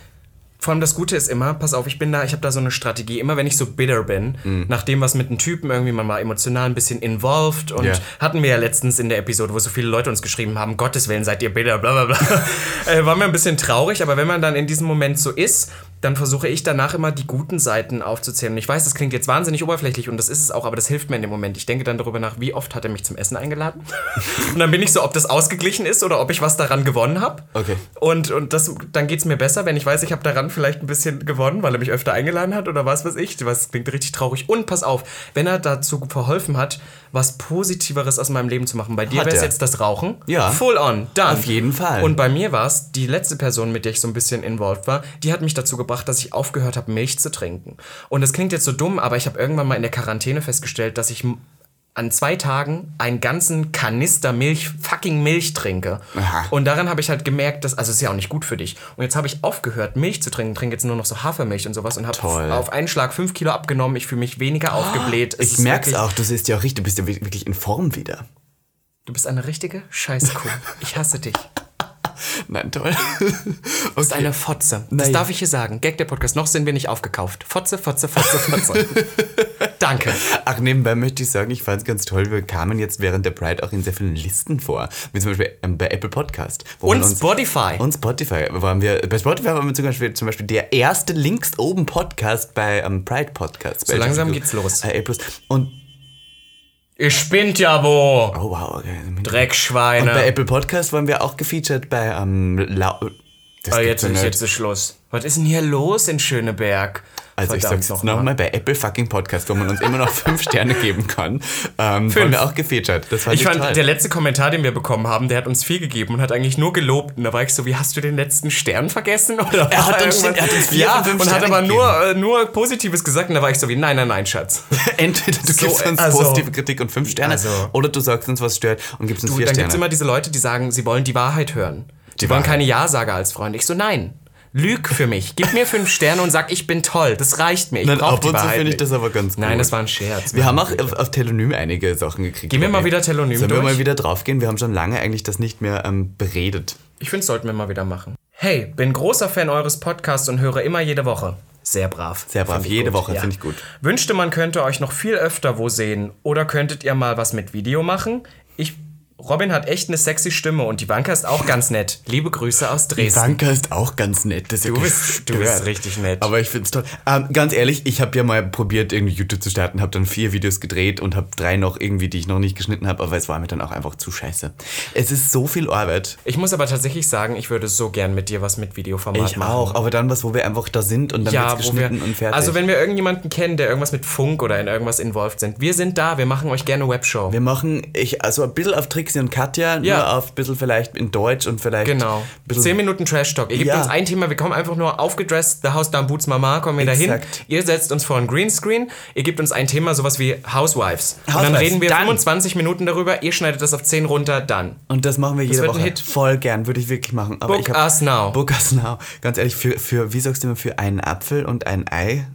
Vor allem das Gute ist immer, pass auf, ich bin da, ich habe da so eine Strategie, immer wenn ich so bitter bin, Mhm. nach dem, was mit einem Typen irgendwie, man war emotional ein bisschen involved und Ja. hatten wir ja letztens in der Episode, wo so viele Leute uns geschrieben haben, Gottes Willen, seid ihr bitter, bla bla bla, äh, waren wir ein bisschen traurig, aber wenn man dann in diesem Moment so ist, dann versuche ich danach immer die guten Seiten aufzuzählen. Und ich weiß, das klingt jetzt wahnsinnig oberflächlich und das ist es auch, aber das hilft mir in dem Moment. Ich denke dann darüber nach, wie oft hat er mich zum Essen eingeladen? und dann bin ich so, ob das ausgeglichen ist oder ob ich was daran gewonnen habe. Okay. Und, und das, dann geht es mir besser, wenn ich weiß, ich habe daran vielleicht ein bisschen gewonnen, weil er mich öfter eingeladen hat oder was weiß ich. Was klingt richtig traurig. Und pass auf, wenn er dazu verholfen hat, was Positiveres aus meinem Leben zu machen. Bei dir wäre es jetzt das Rauchen. Ja. Full on, done. Auf jeden Fall. Und bei mir war es, die letzte Person, mit der ich so ein bisschen involved war, die hat mich dazu gebracht, dass ich aufgehört habe, Milch zu trinken. Und das klingt jetzt so dumm, aber ich habe irgendwann mal in der Quarantäne festgestellt, dass ich an zwei Tagen einen ganzen Kanister Milch, fucking Milch trinke. Aha. Und daran habe ich halt gemerkt, dass, also es ist ja auch nicht gut für dich. Und jetzt habe ich aufgehört, Milch zu trinken, trinke jetzt nur noch so Hafermilch und sowas und habe auf einen Schlag fünf Kilo abgenommen. Ich fühle mich weniger aufgebläht. Es Ich merk's wirklich- auch, du siehst ja auch richtig, du bist ja wirklich in Form wieder. Du bist eine richtige Scheißkuh. Ich hasse dich. Nein, toll. Du bist eine Fotze. Das Nein. darf ich hier sagen. Gag der Podcast. Noch sind wir nicht aufgekauft. Fotze, Fotze, Fotze, Fotze. Danke. Ach, nebenbei möchte ich sagen, ich fand es ganz toll, wir kamen jetzt während der Pride auch in sehr vielen Listen vor. Wie zum Beispiel ähm, bei Apple Podcast. Und uns- Spotify. Und Spotify waren wir, bei Spotify waren wir zum Beispiel, zum Beispiel der erste links oben Podcast bei ähm, Pride Podcast. So Bei langsam Jessica- geht's los. Äh, A+. Und, Ihr spinnt ja wo. oh wow, okay. Dreckschweine. Und bei Apple Podcast waren wir auch gefeatured bei ähm, Lau das Aber jetzt ja ist, jetzt ist Schluss. Was ist denn hier los in Schöneberg? Also ich Verdammt sag's jetzt noch mal. nochmal, bei Apple fucking Podcast, wo man uns immer noch fünf Sterne geben kann, ähm, waren wir auch gefeatured. Das fand Ich ich, fand, der letzte Kommentar, den wir bekommen haben, der hat uns viel gegeben und hat eigentlich nur gelobt. Und da war ich so, wie hast du den letzten Stern vergessen? Oder Er hat war uns- er hat uns vier ja, von fünf und hat aber nur, äh, nur Positives gesagt. Und da war ich so wie, nein, nein, nein, Schatz. Entweder du So, gibst uns also- positive Kritik und fünf Sterne Also- oder du sagst uns, was stört und gibst uns Du, vier dann Sterne. gibt's immer diese Leute, die sagen, sie wollen die Wahrheit hören. Die, Die wollen keine Ja-Sager als Freund. Ich so, nein. Lüg für mich. Gib mir fünf Sterne und sag, ich bin toll. Das reicht mir. Ich Nein, ab die und zu finde ich das aber ganz gut. Nein, das war ein Scherz. wir haben auch auf, auf Telonym einige Sachen gekriegt. Gehen wir mal wieder Telonym Sollen wir durch? mal wieder draufgehen? Wir haben schon lange eigentlich das nicht mehr ähm, beredet. Ich finde, sollten wir mal wieder machen. Hey, bin großer Fan eures Podcasts und höre immer jede Woche. Sehr brav. Sehr brav, jede gut, Woche, finde ich gut. Wünschte, man könnte euch noch viel öfter wo sehen. Oder könntet ihr mal was mit Video machen? Ich. Robin hat echt eine sexy Stimme und die Wanka ist auch ganz nett. Liebe Grüße aus Dresden. Danke ist auch ganz nett. Das ist Du wirklich bist, du bist richtig nett. Aber ich finde es toll. Ähm, ganz ehrlich, ich habe ja mal probiert, irgendwie YouTube zu starten, habe dann vier Videos gedreht und habe drei noch irgendwie, die ich noch nicht geschnitten habe, aber es war mir dann auch einfach zu scheiße. Es ist so viel Arbeit. ich muss aber tatsächlich sagen, ich würde so gern mit dir was mit Videoformat Ich machen. auch, aber dann was, wo wir einfach da sind und dann Ja, wird's wo wir, geschnitten und fertig. also wenn wir irgendjemanden kennen, der irgendwas mit Funk oder in irgendwas involviert sind, wir sind da, wir machen euch gerne Webshow. wir machen, ich, also ein bisschen auf Trixie und Katja, Ja. nur auf ein bisschen vielleicht in Deutsch und vielleicht Genau. ein Zehn Minuten Trash Talk. Ihr gebt Ja. uns ein Thema, wir kommen einfach nur aufgedresst, The House Down Boots Mama, kommen wir dahin. Ihr setzt uns vor ein Greenscreen, ihr gebt uns ein Thema, sowas wie Housewives. Und dann Housewives, reden wir dann. 25 Minuten darüber, ihr schneidet das auf 10 runter, dann. Und das machen wir jede wird ein Woche. Hit. Voll gern, würde ich wirklich machen. Aber Book us now. Book us now. Ganz ehrlich, für, für, wie sagst du immer, für einen Apfel und ein Ei?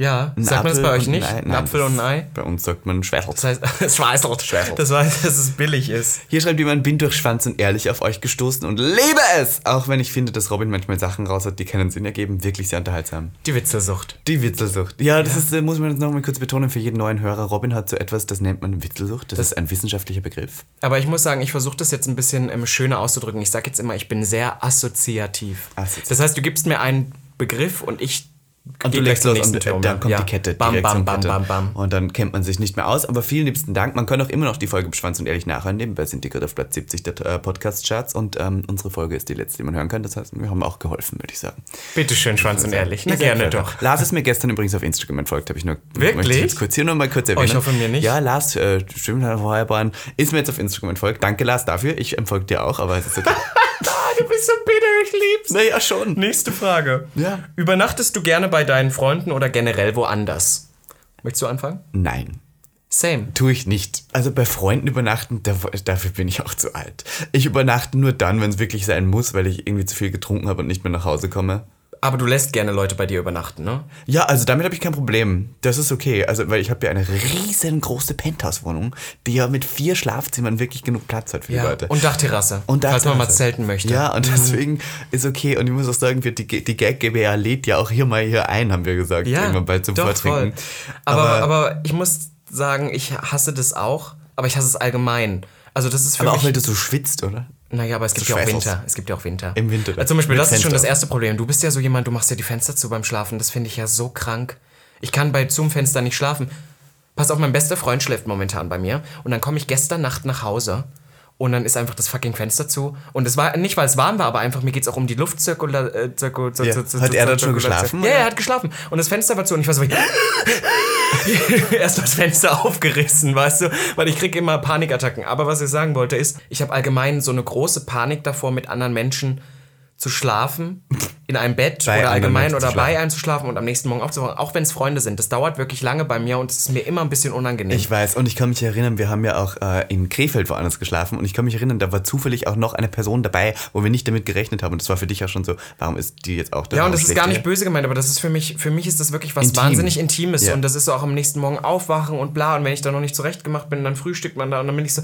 Ja, Ein sagt man das bei Apfel euch nicht? Ei? Ein Nein, Apfel und ein Ei? Bei uns sagt man Schweißel. Das heißt, es schweißelt. Schweißelt. Das weiß, dass es billig ist. Hier schreibt jemand, bin durch Schwanz und ehrlich auf euch gestoßen und liebe es! Auch wenn ich finde, dass Robin manchmal Sachen raus hat, die keinen Sinn ergeben, wirklich sehr unterhaltsam. Die Witzelsucht. Die Witzelsucht. Ja, das Ist, äh, muss man jetzt noch mal kurz betonen für jeden neuen Hörer. Robin hat so etwas, das nennt man Witzelsucht. Das, ist ein wissenschaftlicher Begriff. Aber ich muss sagen, ich versuche das jetzt ein bisschen ähm, schöner auszudrücken. Ich sage jetzt immer, ich bin sehr assoziativ. Assoziativ. Das heißt, du gibst mir einen Begriff und ich Und du legst los und Turm. dann kommt Ja. die Kette Bam, direkt bam, bam, Kette. bam, bam. Und dann kennt man sich nicht mehr aus. Aber vielen liebsten Dank. Man kann auch immer noch die Folge Schwanz und ehrlich nachhören. Nebenbei sind die gerade auf Platz 70 der äh, Podcast-Charts. Und ähm, unsere Folge ist die letzte, die man hören kann. Das heißt, wir haben auch geholfen, würde ich sagen. Bitte schön, Schwanz und ehrlich. Na gerne clever. doch. Lars ist mir gestern übrigens auf Instagram entfolgt, habe ich nur. Wirklich? ich Jetzt kurz hier nur mal kurz erwähnen. ich hoffe mir nicht. Ja, Lars, äh, Feuerborn, ist mir jetzt auf Instagram entfolgt. Danke, Lars, dafür. Ich entfolge dir auch, aber es ist okay. Ah, du bist so bitter, ich lieb's. naja, schon. Nächste Frage. Ja. Übernachtest du gerne bei deinen Freunden oder generell woanders? Möchtest du anfangen? Nein. Same. Tue ich nicht. Also bei Freunden übernachten, da, dafür bin ich auch zu alt. Ich übernachte nur dann, wenn es wirklich sein muss, weil ich irgendwie zu viel getrunken habe und nicht mehr nach Hause komme. Aber du lässt gerne Leute bei dir übernachten, ne? Ja, also damit habe ich kein Problem. Das ist okay. Also, weil ich habe ja eine riesengroße Penthouse-Wohnung, die ja mit vier Schlafzimmern wirklich genug Platz hat für die Leute. Und Dachterrasse. Und falls man mal Dachterrasse. zelten möchte. Ja, und deswegen ist okay. Und ich muss auch sagen, die, die Gag GBR lädt ja auch hier mal hier ein, haben wir gesagt. irgendwann bald zum doch, Vortrinken. voll. Aber, aber, ich muss sagen, ich hasse das auch, aber ich hasse es allgemein. Also das ist für aber mich... auch weil du so schwitzt, oder? Naja, aber es gibt Du ja auch. Winter. Es gibt ja auch Winter. Im Winter. Also zum Beispiel, das ist schon das Fenster. erste Problem. Du bist ja so jemand, du machst ja die Fenster zu beim Schlafen. Das finde ich ja so krank. Ich kann bei Zoom-Fenster nicht schlafen. Pass auf, mein bester Freund schläft momentan bei mir. Und dann komme ich gestern Nacht nach Hause. Und dann ist einfach das fucking Fenster zu. Und es war nicht, weil es warm war, aber einfach, mir geht es auch um die Luftzirkula... Äh, Zirku, Zir- Ja. Hat er dann schon geschlafen, Ja, er hat geschlafen. Und das Fenster war zu und ich war so. Erst das Fenster aufgerissen, weißt du? Weil ich krieg immer Panikattacken. Aber was ich sagen wollte ist, ich habe allgemein so eine große Panik davor, mit anderen Menschen zu schlafen, in einem Bett Bei oder allgemein oder bei einem zu schlafen und am nächsten Morgen aufzuwachen, auch wenn es Freunde sind. Das dauert wirklich lange bei mir und es ist mir immer ein bisschen unangenehm. Ich weiß, und ich kann mich erinnern, wir haben ja auch äh, in Krefeld woanders geschlafen und ich kann mich erinnern, da war zufällig auch noch eine Person dabei, wo wir nicht damit gerechnet haben und das war für dich auch schon so, warum ist die jetzt auch da? ja, und das ist gar nicht böse gemeint, aber das ist für mich, für mich ist das wirklich was Intim. wahnsinnig Intimes Ja. und das ist so auch am nächsten Morgen aufwachen und bla und wenn ich da noch nicht zurechtgemacht bin, dann frühstückt man da und dann bin ich so,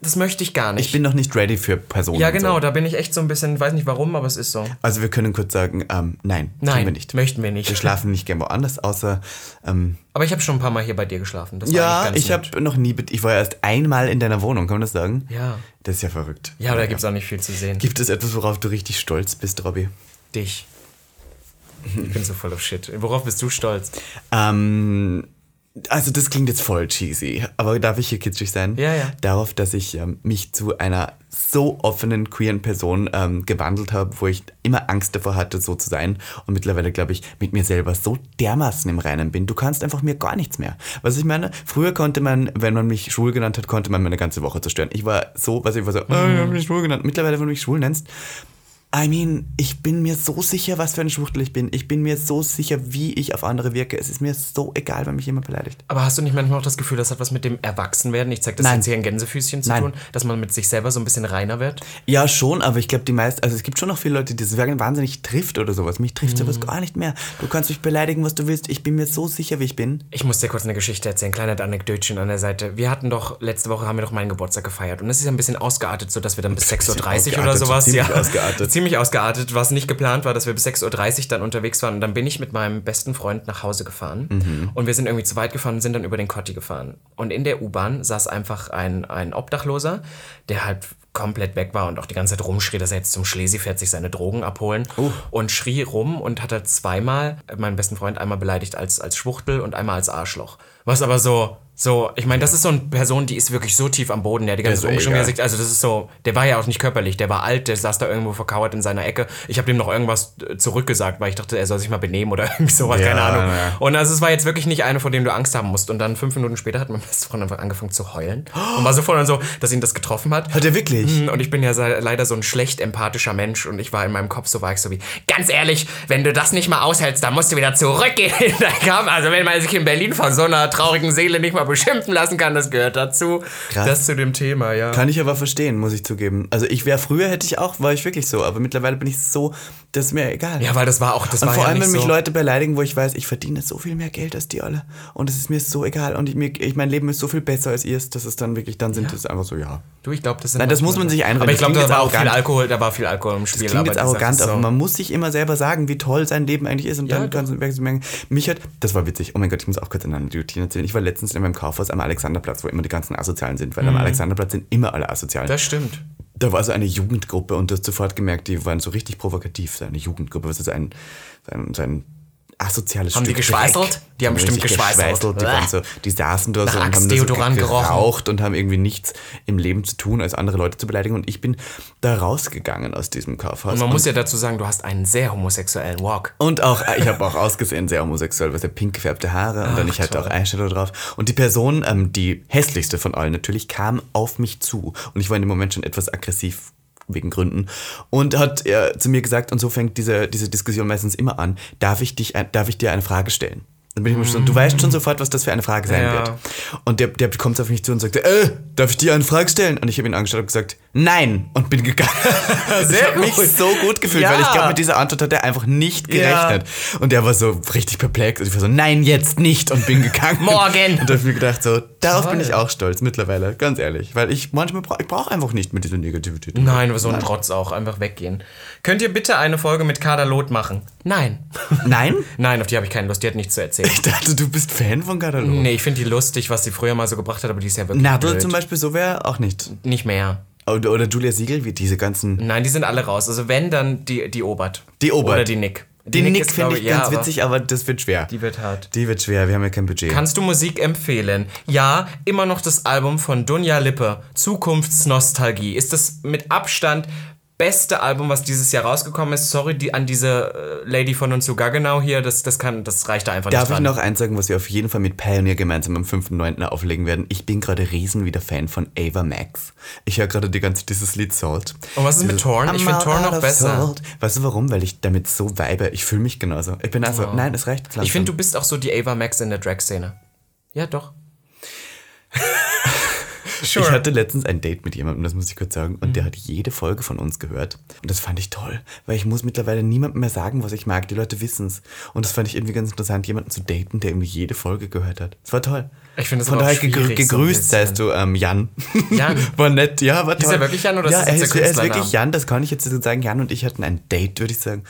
das möchte ich gar nicht. Ich bin noch nicht ready für Personen. ja, genau, So. da bin ich echt so ein bisschen, weiß nicht warum, aber es ist so. Also wir können kurz sagen, ähm, nein, tun Nein, wir nicht. möchten wir Wir nicht. schlafen nicht gern woanders, außer ähm, Aber ich habe schon ein paar Mal hier bei dir geschlafen. Ja, ich habe noch nie, ich war erst einmal in deiner Wohnung, kann man das sagen? Ja. Das ist ja verrückt. Ja, da gibt es auch nicht viel zu sehen. Gibt es etwas, worauf du richtig stolz bist, Robby? Dich. Ich bin so voll of shit. Worauf bist du stolz? Ähm, also das klingt jetzt voll cheesy, aber darf ich hier kitschig sein? Ja, ja. Darauf, dass ich ähm, mich zu einer so offenen, queeren Person ähm, gewandelt habe, wo ich immer Angst davor hatte, so zu sein. Und mittlerweile, glaube ich, mit mir selber so dermaßen im Reinen bin. Du kannst einfach mir gar nichts mehr. Was ich meine, früher konnte man, wenn man mich schwul genannt hat, konnte man meine ganze Woche zerstören. Ich war so, was ich war so, oh, ich hab mich schwul genannt. Mittlerweile, wenn du mich schwul nennst, I mean, ich bin mir so sicher, was für ein Schwuchtel ich bin. Ich bin mir so sicher, wie ich auf andere wirke. Es ist mir so egal, wenn mich jemand beleidigt. Aber hast du nicht manchmal auch das Gefühl, das hat was mit dem Erwachsenwerden, ich zeig das Nein. jetzt hier in Gänsefüßchen zu Nein. tun, dass man mit sich selber so ein bisschen reiner wird? Ja, schon, aber ich glaube, die meisten, also es gibt schon noch viele Leute, die das wahnsinnig trifft oder sowas. Mich trifft Mhm. sowas gar nicht mehr. Du kannst mich beleidigen, was du willst. Ich bin mir so sicher, wie ich bin. Ich muss dir kurz eine Geschichte erzählen, kleine Anekdötchen an der Seite. Wir hatten doch, letzte Woche haben wir doch meinen Geburtstag gefeiert und es ist ja ein bisschen ausgeartet, so dass wir dann bis 6.30 Uhr oder sowas, ja, ausgeartet. ziemlich ausgeartet, was nicht geplant war, dass wir bis 6.30 Uhr dann unterwegs waren und dann bin ich mit meinem besten Freund nach Hause gefahren Mhm. und wir sind irgendwie zu weit gefahren und sind dann über den Kotti gefahren. Und in der U-Bahn saß einfach ein, ein Obdachloser, der halt komplett weg war und auch die ganze Zeit rumschrie, dass er jetzt zum Schlesi fährt, sich seine Drogen abholen und schrie rum und hat er zweimal meinen besten Freund einmal beleidigt als, als Schwuchtel und einmal als Arschloch. Was aber so, so, ich meine, das ist so eine Person, die ist wirklich so tief am Boden, der hat die ganze Zeit der sich- also das ist so, der war ja auch nicht körperlich, der war alt, der saß da irgendwo verkauert in seiner Ecke. Ich habe dem noch irgendwas äh, zurückgesagt, weil ich dachte, er soll sich mal benehmen oder irgendwie sowas, Ja, keine Ahnung. ja. Und also es war jetzt wirklich nicht eine, vor dem du Angst haben musst. Und dann fünf Minuten später hat mein bester Freund einfach angefangen zu heulen und war so voll dann so, dass ihn das getroffen hat. Hat er wirklich? Mhm, Und ich bin ja leider so ein schlecht empathischer Mensch und ich war in meinem Kopf so, war ich so wie, ganz ehrlich, wenn du das nicht mal aushältst, dann musst du wieder zurückgehen dein Kampf. Also wenn man sich in Berlin von so einer traurigen Seele nicht mal beschimpfen lassen kann, das gehört dazu. Krass. Das zu dem Thema, ja. Kann ich aber verstehen, muss ich zugeben. Also ich wäre früher, hätte ich auch, war ich wirklich so, aber mittlerweile bin ich so, das ist mir egal. ja, weil das war auch, das Und war vor ja allem, nicht wenn mich so. Leute beleidigen, wo ich weiß, ich verdiene so viel mehr Geld als die alle. Und es ist mir so egal. Und ich, mir, ich, mein Leben ist so viel besser als ihr. Das ist dann wirklich, dann sind es einfach so, ja. Du, ich glaube, das sind Nein, das muss man sich einreden. Aber ich glaube, da war auch viel. Alkohol, da war viel Alkohol im Spiel. Das klingt jetzt arrogant, aber so- man muss sich immer selber sagen, wie toll sein Leben eigentlich ist. Und Ja, dann kannst du merken, mich hat, das war witzig. Oh mein Gott, ich muss auch kurz eine Anekdote erzählen. Ich war letztens in meinem Kaufhaus am Alexanderplatz, wo immer die ganzen Asozialen sind, weil am Alexanderplatz sind immer alle Asozialen. Mhm. Das stimmt. Da war so eine Jugendgruppe und du hast sofort gemerkt, die waren so richtig provokativ, so eine Jugendgruppe, was ist ein, so ein, so ein asoziales Haben die Stück geschweißelt? Dreck. Die haben bestimmt richtig geschweißelt. Die, so, die saßen da Nach so und haben Axt da so geraucht und haben irgendwie nichts im Leben zu tun, als andere Leute zu beleidigen. Und ich bin da rausgegangen aus diesem Kaufhaus. Und man muss ja dazu sagen, du hast einen sehr homosexuellen Walk. Und auch, äh, ich habe auch ausgesehen sehr homosexuell, weil ja pink gefärbte Haare und dann ich hatte auch Eyeshadow drauf. Und die Person, ähm, die hässlichste von allen natürlich, kam auf mich zu. Und ich war in dem Moment schon etwas aggressiv wegen Gründen und hat äh, zu mir gesagt, und so fängt diese, diese Diskussion meistens immer an, darf ich, dich, darf ich dir eine Frage stellen? Dann bin ich mir schon, du weißt schon sofort, was das für eine Frage sein Ja. wird. Und der, der kommt auf mich zu und sagt, äh, darf ich dir eine Frage stellen? Und ich habe ihn angeschaut und gesagt, nein, und bin gegangen. ich Sehr habe mich so gut gefühlt, Ja. weil ich glaube, mit dieser Antwort hat er einfach nicht Ja. gerechnet. Und der war so richtig perplex. Und ich war so, nein, jetzt nicht. Und bin gegangen. Morgen. Und da habe ich mir gedacht, so, darauf Toll. bin ich auch stolz mittlerweile, ganz ehrlich. Weil ich manchmal brauche ich brauche einfach nicht mit dieser Negativität. Nein, so ein Trotz auch, einfach weggehen. Könnt ihr bitte eine Folge mit Kader Loth machen? Nein. Nein? Nein, auf die habe ich keine Lust, die hat nichts zu erzählen. Ich dachte, du bist Fan von Katalog. Nee, ich finde die lustig, was sie früher mal so gebracht hat, aber die ist ja wirklich Nadel blöd. zum Beispiel, so wäre auch nicht. Nicht mehr. Oder, oder Julia Siegel, wie diese ganzen. Nein, die sind alle raus. Also wenn, dann die, die Obert. Die Obert. Oder die Nick. Die Nick ist, finde ich ja, ganz aber witzig, aber das wird schwer. Die wird hart. Die wird schwer, wir haben ja kein Budget. Kannst du Musik empfehlen? Ja, immer noch das Album von Dunja Lippe, Zukunftsnostalgie. Ist das mit Abstand beste Album, was dieses Jahr rausgekommen ist. Sorry die, an diese äh, Lady von uns zu Gaggenau hier, das, das, kann, das reicht da einfach Darf nicht ich dran. noch eins sagen, was wir auf jeden Fall mit Pioneer gemeinsam am 5.9. auflegen werden? Ich bin gerade riesen wieder Fan von Ava Max. Ich höre gerade die ganze dieses Lied Salt. Und was ist mit Torn? Ich I'm find out Torn noch besser. salt. Weißt du warum? Weil ich damit so vibe. Ich fühle mich genauso. Ich bin also, nein, es reicht langsam. Ich finde, du bist auch so die Ava Max in der Drag-Szene. Ja, doch. Ich hatte letztens ein Date mit jemandem, das muss ich kurz sagen, und der hat jede Folge von uns gehört. Und das fand ich toll, weil ich muss mittlerweile niemandem mehr sagen, was ich mag. Die Leute wissen's. Und das fand ich irgendwie ganz interessant, jemanden zu daten, der irgendwie jede Folge gehört hat. Das war toll. Ich finde es Von daher gegrü so gegrüßt bisschen. seist du, ähm, Jan. Jan. War nett, ja, war toll. er wirklich Jan oder ist ja, das er ist, er ist wirklich Jan, das kann ich jetzt so sagen. Jan und ich hatten ein Date, würde ich sagen.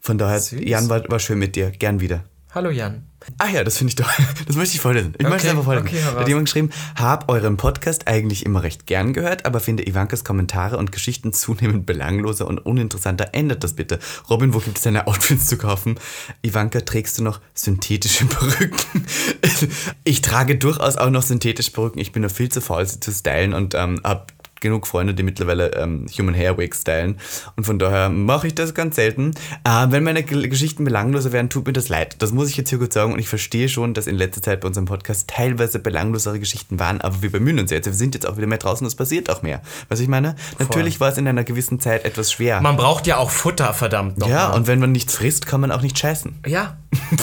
Von daher, Süß. Jan war, war schön mit dir. Gern wieder. Hallo Jan. Ach ja, das finde ich toll. Das möchte ich vorlesen. Ich möchte Okay, es einfach vorlesen. okay, da hat jemand geschrieben, hab euren Podcast eigentlich immer recht gern gehört, aber finde Ivankas Kommentare und Geschichten zunehmend belangloser und uninteressanter. Ändert das bitte. Robin, wo gibt es deine Outfits zu kaufen? Ivanka, trägst du noch synthetische Perücken? ich trage durchaus auch noch synthetische Perücken. Ich bin nur viel zu faul, sie zu stylen und ähm, hab genug Freunde, die mittlerweile ähm, Human Hair Wigs stylen. Und von daher mache ich das ganz selten. Äh, wenn meine G Geschichten belangloser werden, tut mir das leid. Das muss ich jetzt hier kurz sagen. Und ich verstehe schon, dass in letzter Zeit bei unserem Podcast teilweise belanglosere Geschichten waren, aber wir bemühen uns jetzt. Wir sind jetzt auch wieder mehr draußen, es passiert auch mehr. Was ich meine? Natürlich war es in einer gewissen Zeit etwas schwer. Man braucht ja auch Futter, verdammt nochmal. ja, und wenn man nichts frisst, kann man auch nicht scheißen. Ja,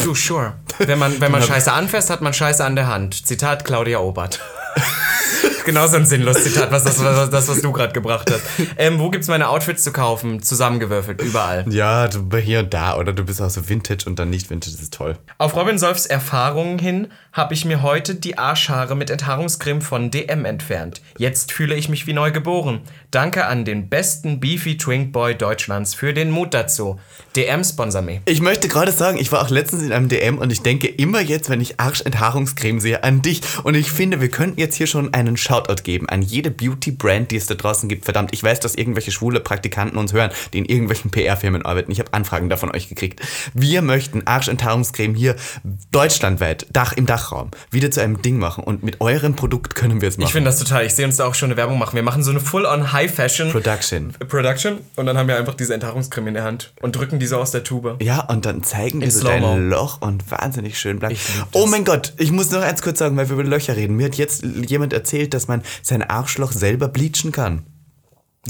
du, sure. Wenn man, wenn man Scheiße anfasst, hat man Scheiße an der Hand. Zitat Claudia Obert. Genauso ein sinnloses Zitat, was das, was, das, was du gerade gebracht hast. Ähm, wo gibt's meine Outfits zu kaufen? Zusammengewürfelt, überall. Ja, du hier und da. Oder du bist auch so Vintage und dann nicht Vintage. Das ist toll. Auf Robin Solfs Erfahrungen hin habe ich mir heute die Arschhaare mit Enthaarungscreme von DM entfernt. Jetzt fühle ich mich wie neu geboren. Danke an den besten Beefy Twink Boy Deutschlands für den Mut dazu. DM sponsor me. Ich möchte gerade sagen, ich war auch letztens in einem DM und ich denke immer jetzt, wenn ich Arschenthaarungscreme sehe, an dich. Und ich finde, wir könnten jetzt hier schon einen Shoutout geben an jede Beauty-Brand, die es da draußen gibt. Verdammt, ich weiß, dass irgendwelche schwule Praktikanten uns hören, die in irgendwelchen PR-Firmen arbeiten. Ich habe Anfragen davon euch gekriegt. Wir möchten Arschenthaarungscreme hier deutschlandweit, Dach im Dachraum, wieder zu einem Ding machen. Und mit eurem Produkt können wir es machen. Ich finde das total. Ich sehe uns da auch schon eine Werbung machen. Wir machen so eine Full-on High-Fashion Production. Production und dann haben wir einfach diese Enthaarungscreme in der Hand und drücken die so aus der Tube. Ja, und dann zeigen wir so dein Loch und wahnsinnig schön blank. Oh mein Gott, ich muss noch eins kurz sagen, weil wir über Löcher reden. Mir hat jetzt jemand erzählt, dass man sein Arschloch selber bleachen kann.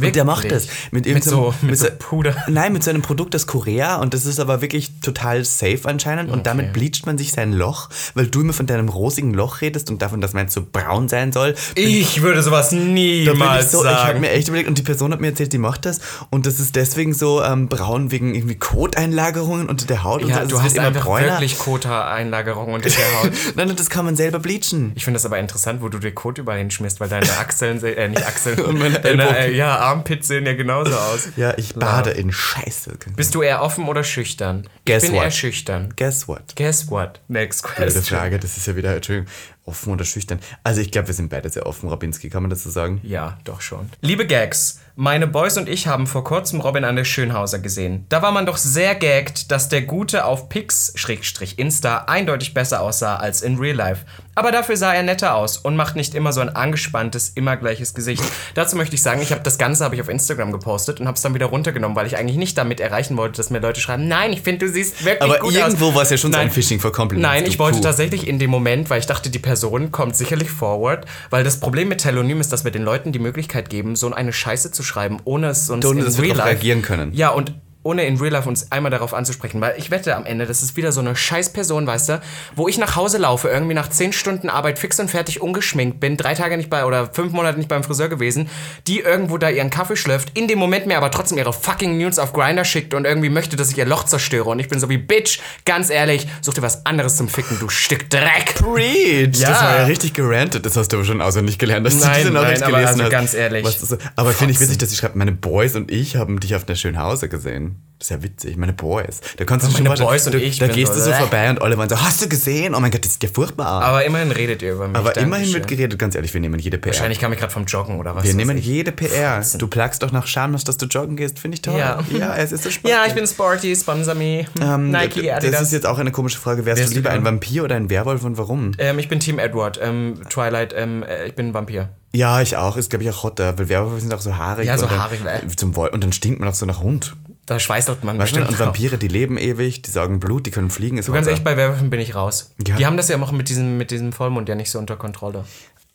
Und der macht das. Mit irgendeinem- so- mit so so- Puder. Nein, mit so einem Produkt aus Korea und das ist aber wirklich total safe anscheinend. Und damit bleacht man sich sein Loch, weil du immer von deinem rosigen Loch redest und davon, dass meins so braun sein soll. Ich würde sowas niemals ich so, ich habe sagen. mir echt überlegt und die Person hat mir erzählt, die macht das und das ist deswegen so ähm, braun wegen irgendwie Koteinlagerungen unter der Haut und ja, so. Also du hast wird einfach wirklich Kota-Einlagerung unter der Haut. Nein, nein, das kann man selber bleachen. Ich finde das aber interessant, wo du dir Kot überall hinschmierst, weil deine Achseln, se- äh, nicht Achseln, Und meine Ellbogen. äh, ja, Armpits sehen ja genauso aus. Ja, ich bade in Scheiße. Bist du eher offen oder schüchtern? Guess ich bin what? eher schüchtern. Guess what? Guess what? Next Blöde question. Frage, das ist ja wieder, Entschuldigung, offen oder schüchtern. Also ich glaube, wir sind beide sehr offen, Rabinski, kann man das so sagen? Ja, doch schon. Liebe Gags, meine Boys und ich haben vor kurzem Robin an der Schönhauser gesehen. Da war man doch sehr gaggt, dass der Gute auf Pix-Insta eindeutig besser aussah als in Real Life. Aber dafür sah er netter aus und macht nicht immer so ein angespanntes, immer gleiches Gesicht. Dazu möchte ich sagen, ich habe das Ganze habe ich auf Instagram gepostet und habe es dann wieder runtergenommen, weil ich eigentlich nicht damit erreichen wollte, dass mir Leute schreiben, nein, ich finde, du siehst wirklich Aber gut irgendwo aus. war es ja schon so Nein. ein Phishing for Compliments. Nein, ich wollte Kuh. tatsächlich in dem Moment, weil ich dachte, die Person kommt sicherlich forward, weil das Problem mit Telonym ist, dass wir den Leuten die Möglichkeit geben, so eine Scheiße zu schreiben, ohne es uns Ohne, in dass Real Life reagieren können. Ja, und ohne in Real Life uns einmal darauf anzusprechen, weil ich wette am Ende, das ist wieder so eine scheiß Person, weißt du, wo ich nach Hause laufe, irgendwie nach 10 Stunden Arbeit fix und fertig ungeschminkt bin, drei Tage nicht bei oder fünf Monate nicht beim Friseur gewesen, die irgendwo da ihren Kaffee schlürft, in dem Moment mir aber trotzdem ihre fucking News auf Grinder schickt und irgendwie möchte, dass ich ihr Loch zerstöre und ich bin so wie, Bitch, ganz ehrlich, such dir was anderes zum Ficken, du Stück Dreck. Preach! Ja. Das war ja richtig gerantet. Das hast du aber schon auswendig gelernt, dass Nein, du diese nein, Nachricht aber gelesen also hast. ganz ehrlich. Was? Aber finde ich witzig, dass sie schreibt, meine Boys und ich haben dich auf der Schönhauser gesehen. Das ist ja witzig, meine Boys. Da kannst du Meine schon mal- Boys und ich Da bin gehst du so äh. vorbei und alle waren so, hast du gesehen? Oh mein Gott, das sieht ja furchtbar. Aber immerhin redet ihr über mich. Aber immerhin wird geredet, ganz ehrlich, wir nehmen jede PR. Wahrscheinlich kam ich gerade vom Joggen oder was. Wir nehmen ich. jede PR. Du plagst doch nach Schamlos, dass du joggen gehst, finde ich toll. Ja. ja, es ist so spannend. Ja, ich bin sporty, sponsor me. Ähm, Nike, Adidas. Das ist jetzt auch eine komische Frage. Wärst Wärst du lieber ein Vampir oder ein Werwolf und warum? ähm, ich bin Team Edward. Ähm, Twilight, ähm, äh, ich bin ein Vampir. Ja, ich auch. Ist, glaube ich, auch hotter, weil Werwölfe sind auch so haarig. Ja, so dann, haarig? Zum Woll und dann stinkt man auch so nach Hund. Da schweißelt man Weißt bestimmt Und. Vampire, die leben ewig, die saugen Blut, die können fliegen. Ist Du ganz echt, bei Werwölfen bin ich raus. Ja. Die haben das ja auch mit diesem, mit diesem Vollmond ja nicht so unter Kontrolle.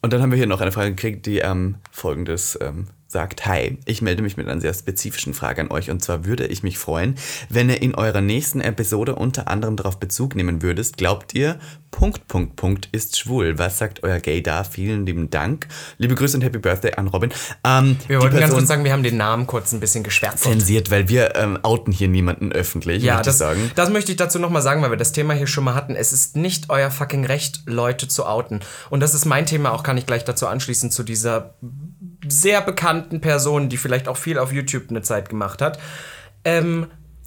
Und dann haben wir hier noch eine Frage gekriegt, die ähm, folgendes ähm, sagt. Hi, ich melde mich mit einer sehr spezifischen Frage an euch. Und zwar würde ich mich freuen, wenn ihr in eurer nächsten Episode unter anderem darauf Bezug nehmen würdet. Glaubt ihr, Punkt, Punkt, Punkt ist schwul? Was sagt euer Gay da? Vielen lieben Dank. Liebe Grüße und Happy Birthday an Robin. Ähm, Wir wollten ganz kurz sagen, wir haben den Namen kurz ein bisschen geschwärzt. zensiert, weil wir ähm, outen hier niemanden öffentlich, Ja, das, ich sagen. das möchte ich dazu nochmal sagen, weil wir das Thema hier schon mal hatten. Es ist nicht euer fucking Recht, Leute zu outen. Und das ist mein Thema, auch kann ich gleich dazu anschließen, zu dieser sehr bekannten Person, die vielleicht auch viel auf YouTube eine Zeit gemacht hat. Ähm,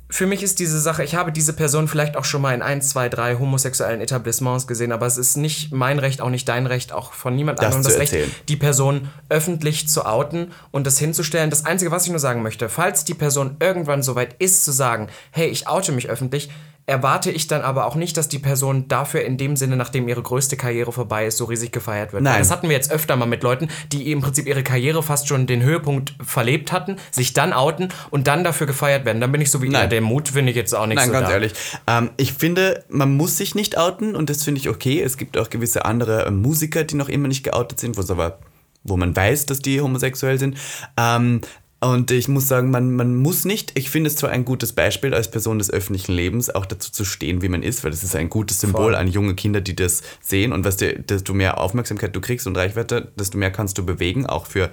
für mich ist diese Sache, ich habe diese Person vielleicht auch schon mal in ein, zwei, drei homosexuellen Etablissements gesehen, aber es ist nicht mein Recht, auch nicht dein Recht, auch von niemand Das anderem zu das Recht, erzählen. die Person öffentlich zu outen und das hinzustellen. Das Einzige, was ich nur sagen möchte, falls die Person irgendwann soweit ist zu sagen, hey, ich oute mich öffentlich, erwarte ich dann aber auch nicht, dass die Person dafür in dem Sinne, nachdem ihre größte Karriere vorbei ist, so riesig gefeiert wird. Nein. Weil Das hatten wir jetzt öfter mal mit Leuten, die im Prinzip ihre Karriere fast schon den Höhepunkt verlebt hatten, sich dann outen und dann dafür gefeiert werden. Dann bin ich so wie, Nein. ja, der Mut finde ich jetzt auch nicht Nein, so ganz da. ehrlich. Ähm, ich finde, man muss sich nicht outen und das finde ich okay. Es gibt auch gewisse andere äh, Musiker, die noch immer nicht geoutet sind, wo es aber, wo man weiß, dass die homosexuell sind. Ähm, und ich muss sagen, man, man muss nicht, ich finde es zwar ein gutes Beispiel als Person des öffentlichen Lebens, auch dazu zu stehen, wie man ist, weil das ist ein gutes Symbol Voll. an junge Kinder, die das sehen und was dir, desto mehr Aufmerksamkeit du kriegst und Reichweite, desto mehr kannst du bewegen, auch für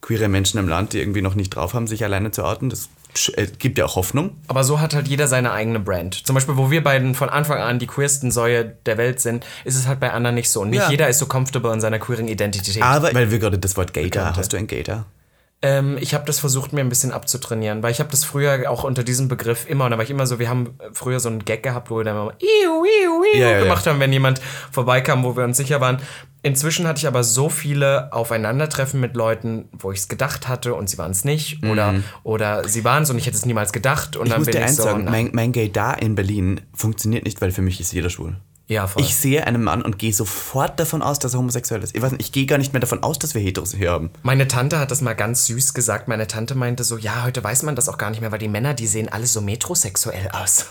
queere Menschen im Land, die irgendwie noch nicht drauf haben, sich alleine zu outen. Das äh, gibt ja auch Hoffnung. Aber so hat halt jeder seine eigene Brand. Zum Beispiel, wo wir beiden von Anfang an die queersten Säue der Welt sind, ist es halt bei anderen nicht so. Und nicht Ja. jeder ist so comfortable in seiner queeren Identität. Aber, weil wir gerade das Wort Gator, hast du ein Gator? Ähm, ich habe das versucht, mir ein bisschen abzutrainieren, weil ich habe das früher auch unter diesem Begriff immer, und da war ich immer so, wir haben früher so einen Gag gehabt, wo wir dann immer iu, iu, iu Ja, ja, gemacht haben, wenn jemand vorbeikam, wo wir uns sicher waren. Inzwischen hatte ich aber so viele Aufeinandertreffen mit Leuten, wo ich es gedacht hatte und sie waren es nicht oder, oder sie waren es und ich hätte es niemals gedacht und Mhm. Ich dann muss bin dir ich eins so, sagen, mein, mein Gaydar in Berlin funktioniert nicht, weil für mich ist jeder schwul. Ja, voll. Ich sehe einen Mann und gehe sofort davon aus, dass er homosexuell ist. Ich weiß nicht, ich gehe gar nicht mehr davon aus, dass wir Heteros hier haben. Meine Tante hat das mal ganz süß gesagt. Meine Tante meinte so, ja, heute weiß man das auch gar nicht mehr, weil die Männer, die sehen alle so metrosexuell aus.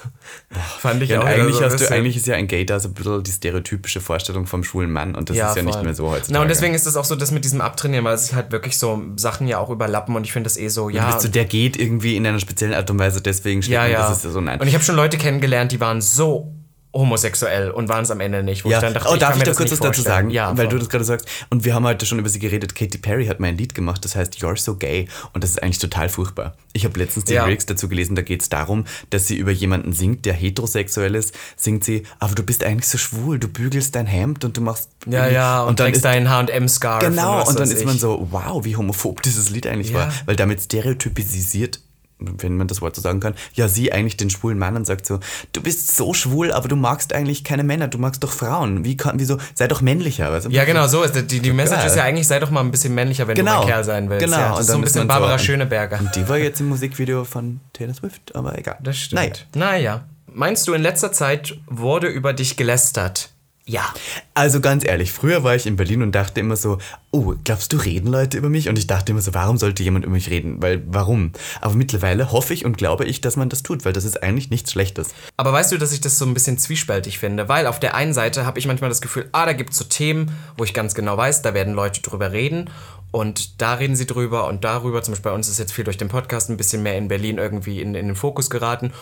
Fand ich Ja, auch eigentlich, so hast du, eigentlich ist ja ein Gaydar so ein bisschen die stereotypische Vorstellung vom schwulen Mann und das ist ja nicht voll. mehr so heutzutage. Na, und deswegen ist es auch so, das mit diesem Abtrainieren, weil sich halt wirklich so Sachen ja auch überlappen und ich finde das eh so, Du ja. bist so, der geht irgendwie in einer speziellen Art und Weise, deswegen steht ja, ja. das ist so nein. Und ich habe schon Leute kennengelernt, die waren so homosexuell und waren es am Ende nicht. Wo Ja, ich dann dachte, oh, ich darf ich da kurz was dazu sagen? Ja, weil du voll. das gerade sagst. Und wir haben heute schon über sie geredet. Katy Perry hat mal ein Lied gemacht, das heißt You're So Gay. Und das ist eigentlich total furchtbar. Ich habe letztens die Ja. Lyrics dazu gelesen, da geht es darum, dass sie über jemanden singt, der heterosexuell ist. Singt sie, aber du bist eigentlich so schwul, du bügelst dein Hemd und du machst... ja, ja, und, dann trägst ist deinen H&M-Scarf. Genau, was und dann ist ich. man so, wow, wie homophob dieses Lied eigentlich Ja. war. Weil damit stereotypisiert, wenn man das Wort so sagen kann, ja, sie eigentlich den schwulen Mann und sagt so, du bist so schwul, aber du magst eigentlich keine Männer, du magst doch Frauen. Wie kann, wieso, sei doch männlicher. Du? Ja, genau, so ist es. Die, die Message Geil. ist ja eigentlich, sei doch mal ein bisschen männlicher, wenn Genau. du ein Kerl sein willst. Genau, Ja, das und ist so ein bisschen man so- Barbara Schöneberger. Und die war jetzt im Musikvideo von Taylor Swift, aber egal. Das stimmt. Naja. Naja. Meinst du, in letzter Zeit wurde über dich gelästert? Ja. Also ganz ehrlich, früher war ich in Berlin und dachte immer so, oh, glaubst du, reden Leute über mich? Und ich dachte immer so, warum sollte jemand über mich reden? Weil, warum? Aber mittlerweile hoffe ich und glaube ich, dass man das tut, weil das ist eigentlich nichts Schlechtes. Aber weißt du, dass ich das so ein bisschen zwiespältig finde? Weil auf der einen Seite habe ich manchmal das Gefühl, ah, da gibt es so Themen, wo ich ganz genau weiß, da werden Leute drüber reden. Und da reden sie drüber und darüber. Zum Beispiel bei uns ist jetzt viel durch den Podcast ein bisschen mehr in Berlin irgendwie in, in den Fokus geraten.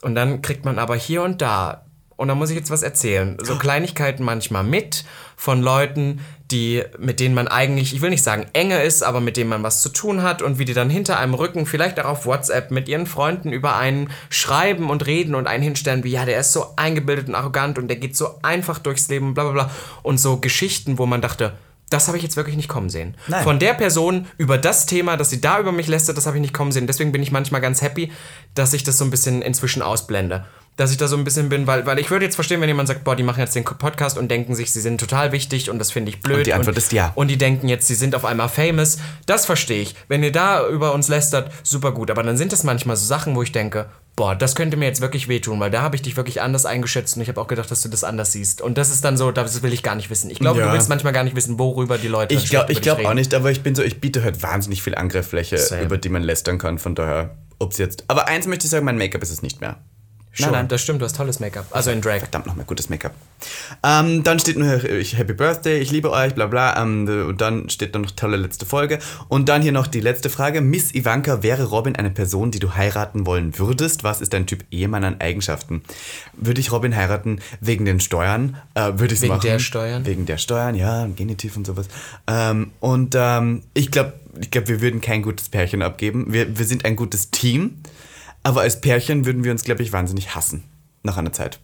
Und dann kriegt man aber hier und da, und da muss ich jetzt was erzählen, so Kleinigkeiten manchmal mit von Leuten, die, mit denen man eigentlich, ich will nicht sagen enge ist, aber mit denen man was zu tun hat und wie die dann hinter einem Rücken, vielleicht auch auf WhatsApp mit ihren Freunden über einen schreiben und reden und einen hinstellen, wie ja, der ist so eingebildet und arrogant und der geht so einfach durchs Leben, bla bla bla. Und so Geschichten, wo man dachte, das habe ich jetzt wirklich nicht kommen sehen. Nein. Von der Person über das Thema, dass sie da über mich lästert, das habe ich nicht kommen sehen. Deswegen bin ich manchmal ganz happy, dass ich das so ein bisschen inzwischen ausblende. Dass ich da so ein bisschen bin, weil, weil ich würde jetzt verstehen, wenn jemand sagt, boah, die machen jetzt den Podcast und denken sich, sie sind total wichtig und das finde ich blöd. Und die Antwort und, ist ja. Und die denken jetzt, sie sind auf einmal famous. Das verstehe ich. Wenn ihr da über uns lästert, super gut. Aber dann sind es manchmal so Sachen, wo ich denke, boah, das könnte mir jetzt wirklich wehtun, weil da habe ich dich wirklich anders eingeschätzt und ich habe auch gedacht, dass du das anders siehst. Und das ist dann so, das will ich gar nicht wissen. Ich glaube, Ja. du willst manchmal gar nicht wissen, worüber die Leute Ich glaube glaub auch nicht, aber ich bin so, ich biete halt wahnsinnig viel Angriffsfläche, Same. über die man lästern kann, von daher, ob's jetzt. Aber eins möchte ich sagen, mein Make-up ist es nicht mehr. Schon, das stimmt, du hast tolles Make-up. Also in Drag. Verdammt nochmal gutes Make-up. Ähm, dann steht nur Happy Birthday, ich liebe euch, bla bla. Ähm, und dann steht dann noch tolle letzte Folge. Und dann hier noch die letzte Frage. Miss Ivanka, wäre Robin eine Person, die du heiraten wollen würdest? Was ist dein Typ Ehemann an Eigenschaften? Würde ich Robin heiraten wegen den Steuern? Äh, würde ich Wegen machen. der Steuern? Wegen der Steuern, ja, Genitiv und sowas. Ähm, und ähm, ich glaube, ich glaub, wir würden kein gutes Pärchen abgeben. Wir, wir sind ein gutes Team. Aber als Pärchen würden wir uns, glaube ich, wahnsinnig hassen. Nach einer Zeit.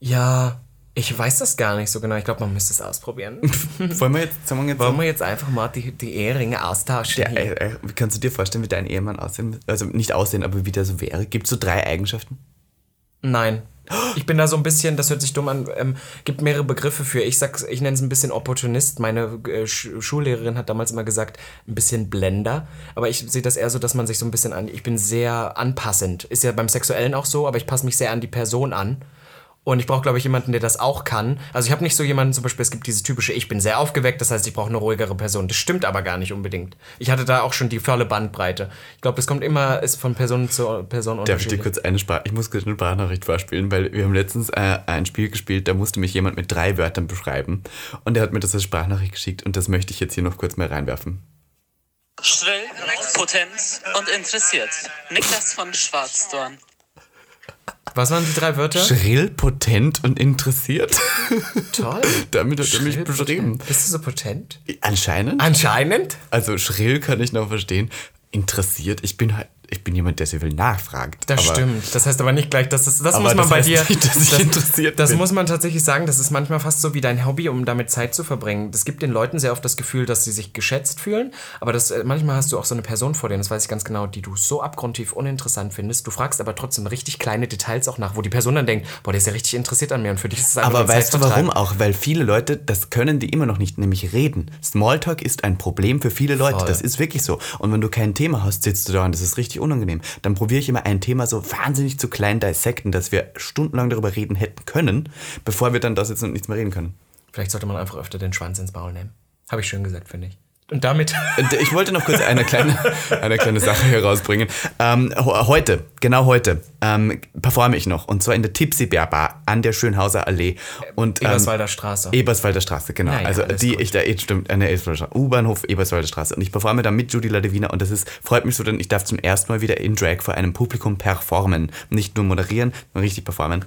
Ja, ich weiß das gar nicht so genau. Ich glaube, man müsste es ausprobieren. Wollen wir jetzt, sagen wir jetzt Wollen wir jetzt einfach mal die, die Eheringe austauschen? Ja, hier? äh, äh, wie kannst du dir vorstellen, wie dein Ehemann aussehen Also nicht aussehen, aber wie der so wäre? Gibt es so drei Eigenschaften? Nein. Ich bin da so ein bisschen, das hört sich dumm an, ähm, gibt mehrere Begriffe für. Ich sag's, ich nenne es ein bisschen Opportunist. Meine äh, Sch Schullehrerin hat damals immer gesagt, ein bisschen Blender. Aber ich sehe das eher so, dass man sich so ein bisschen an. Ich bin sehr anpassend. Ist ja beim Sexuellen auch so, aber ich passe mich sehr an die Person an. Und ich brauche, glaube ich, jemanden, der das auch kann. Also ich habe nicht so jemanden, zum Beispiel, es gibt dieses typische, ich bin sehr aufgeweckt, das heißt, ich brauche eine ruhigere Person. Das stimmt aber gar nicht unbedingt. Ich hatte da auch schon die volle Bandbreite. Ich glaube, das kommt immer, ist von Person zu Person Darf ich dir kurz eine Sprache, ich muss kurz eine Sprachnachricht vorspielen, weil wir haben letztens äh, ein Spiel gespielt, da musste mich jemand mit drei Wörtern beschreiben und der hat mir das als Sprachnachricht geschickt und das möchte ich jetzt hier noch kurz mal reinwerfen. Schrill, potent und interessiert. Niklas von Schwarzdorn. Was waren die drei Wörter? Schrill, potent und interessiert. Toll. Damit hat er mich beschrieben. Bist du so potent? Anscheinend. Anscheinend. Also schrill kann ich noch verstehen. Interessiert, ich bin halt, ich bin jemand, der sehr viel nachfragt. Das aber stimmt. Das heißt aber nicht gleich, dass das, das muss man das bei dir. nicht, dass ich das, interessiert Das bin. muss man tatsächlich sagen. Das ist manchmal fast so wie dein Hobby, um damit Zeit zu verbringen. Das gibt den Leuten sehr oft das Gefühl, dass sie sich geschätzt fühlen. Aber das, äh, manchmal hast du auch so eine Person vor dir, das weiß ich ganz genau, die du so abgrundtief uninteressant findest. Du fragst aber trotzdem richtig kleine Details auch nach, wo die Person dann denkt, boah, der ist ja richtig interessiert an mir und für dich ist es einfach Aber weißt du warum auch? Weil viele Leute, das können die immer noch nicht, nämlich reden. Smalltalk ist ein Problem für viele Leute. Voll. Das ist wirklich so. Und wenn du kein Thema hast, sitzt du da und das ist richtig unangenehm. Dann probiere ich immer ein Thema so wahnsinnig zu klein dissecten, dass wir stundenlang darüber reden hätten können, bevor wir dann da sitzen und nichts mehr reden können. Vielleicht sollte man einfach öfter den Schwanz ins Maul nehmen. Habe ich schön gesagt, finde ich. Und damit. Ich wollte noch kurz eine kleine, eine kleine Sache hier rausbringen. Ähm, heute, genau heute, ähm, performe ich noch. Und zwar in der Tipsy Bear Bar an der Schönhauser Allee. Und, ähm, Eberswalder Straße. Eberswalder Straße, genau. Ja, ja, also die, gut. ich da eh stimmt, eine Eberswalder Straße. U-Bahnhof Eberswalder Straße. Und ich performe da mit Judy Ladewiner und das ist, freut mich so, denn ich darf zum ersten Mal wieder in Drag vor einem Publikum performen. Nicht nur moderieren, sondern richtig performen.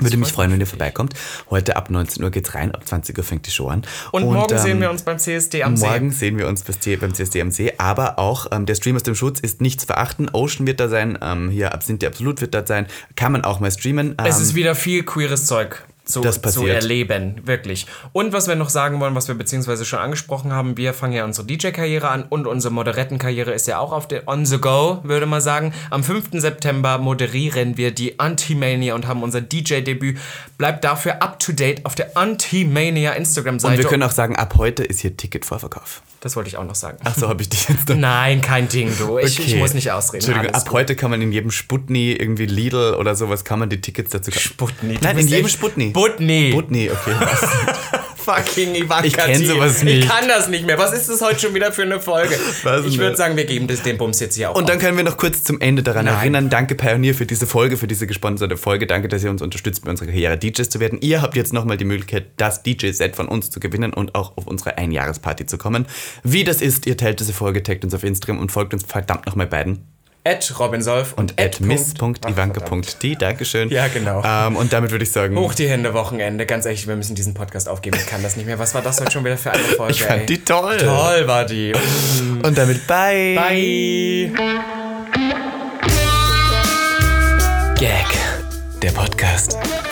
Würde mich freuen, wenn ihr vorbeikommt. Heute ab 19 Uhr geht's rein, ab 20 Uhr fängt die Show an. und, morgen sehen ähm, wir uns beim CSD am See. Morgen sehen wir uns beim CSD am See, aber auch ähm, der Stream aus dem Schutz ist nicht zu verachten. Ocean wird da sein, ähm, hier Absinthe Absolut wird da sein. Kann man auch mal streamen. Ähm, Es ist wieder viel queeres Zeug zu, Das zu erleben, wirklich. Und was wir noch sagen wollen, was wir beziehungsweise schon angesprochen haben, wir fangen ja unsere DJ-Karriere an und unsere Moderettenkarriere ist ja auch auf der On the Go, würde man sagen. Am 5. September moderieren wir die Anti-Mania und haben unser DJ-Debüt. Bleibt dafür up to date auf der Anti-Mania Instagram-Seite. und wir können auch sagen, ab heute ist hier Ticketvorverkauf. das wollte ich auch noch sagen. Ach so, habe ich dich jetzt. Nein, kein Ding, du. Ich, ich Okay. muss nicht ausreden. Entschuldigung, Alles ab gut. heute kann man in jedem Sputni, irgendwie Lidl oder sowas, kann man die Tickets dazu kaufen. Sputni. Nein, in jedem Sputni. Sputni. Sputni, okay. Fucking Ivanka Ich kenn sowas nicht. Ich kann das nicht mehr. Was ist das heute schon wieder für eine Folge? Weiß ich würde sagen, wir geben das, den Bums jetzt hier auch Und dann auf. können wir noch kurz zum Ende daran Nein. erinnern. Danke Pioneer für diese Folge, für diese gesponserte Folge. Danke, dass ihr uns unterstützt, bei unserer Karriere DJs zu werden. Ihr habt jetzt nochmal die Möglichkeit, das DJ-Set von uns zu gewinnen und auch auf unsere Einjahresparty zu kommen. Wie das ist, ihr teilt diese Folge, taggt uns auf Instagram und folgt uns verdammt nochmal beiden. At Robin Solf Und at miss.ivanka.t. Dankeschön. Ja, genau. Ähm, und damit würde ich sagen, Hoch die Hände, Wochenende. Ganz ehrlich, wir müssen diesen Podcast aufgeben. Ich kann das nicht mehr. Was war das heute schon wieder für eine Folge? ich fand ey? die toll. Toll war die. Und damit bye. Bye. Gag. Der Podcast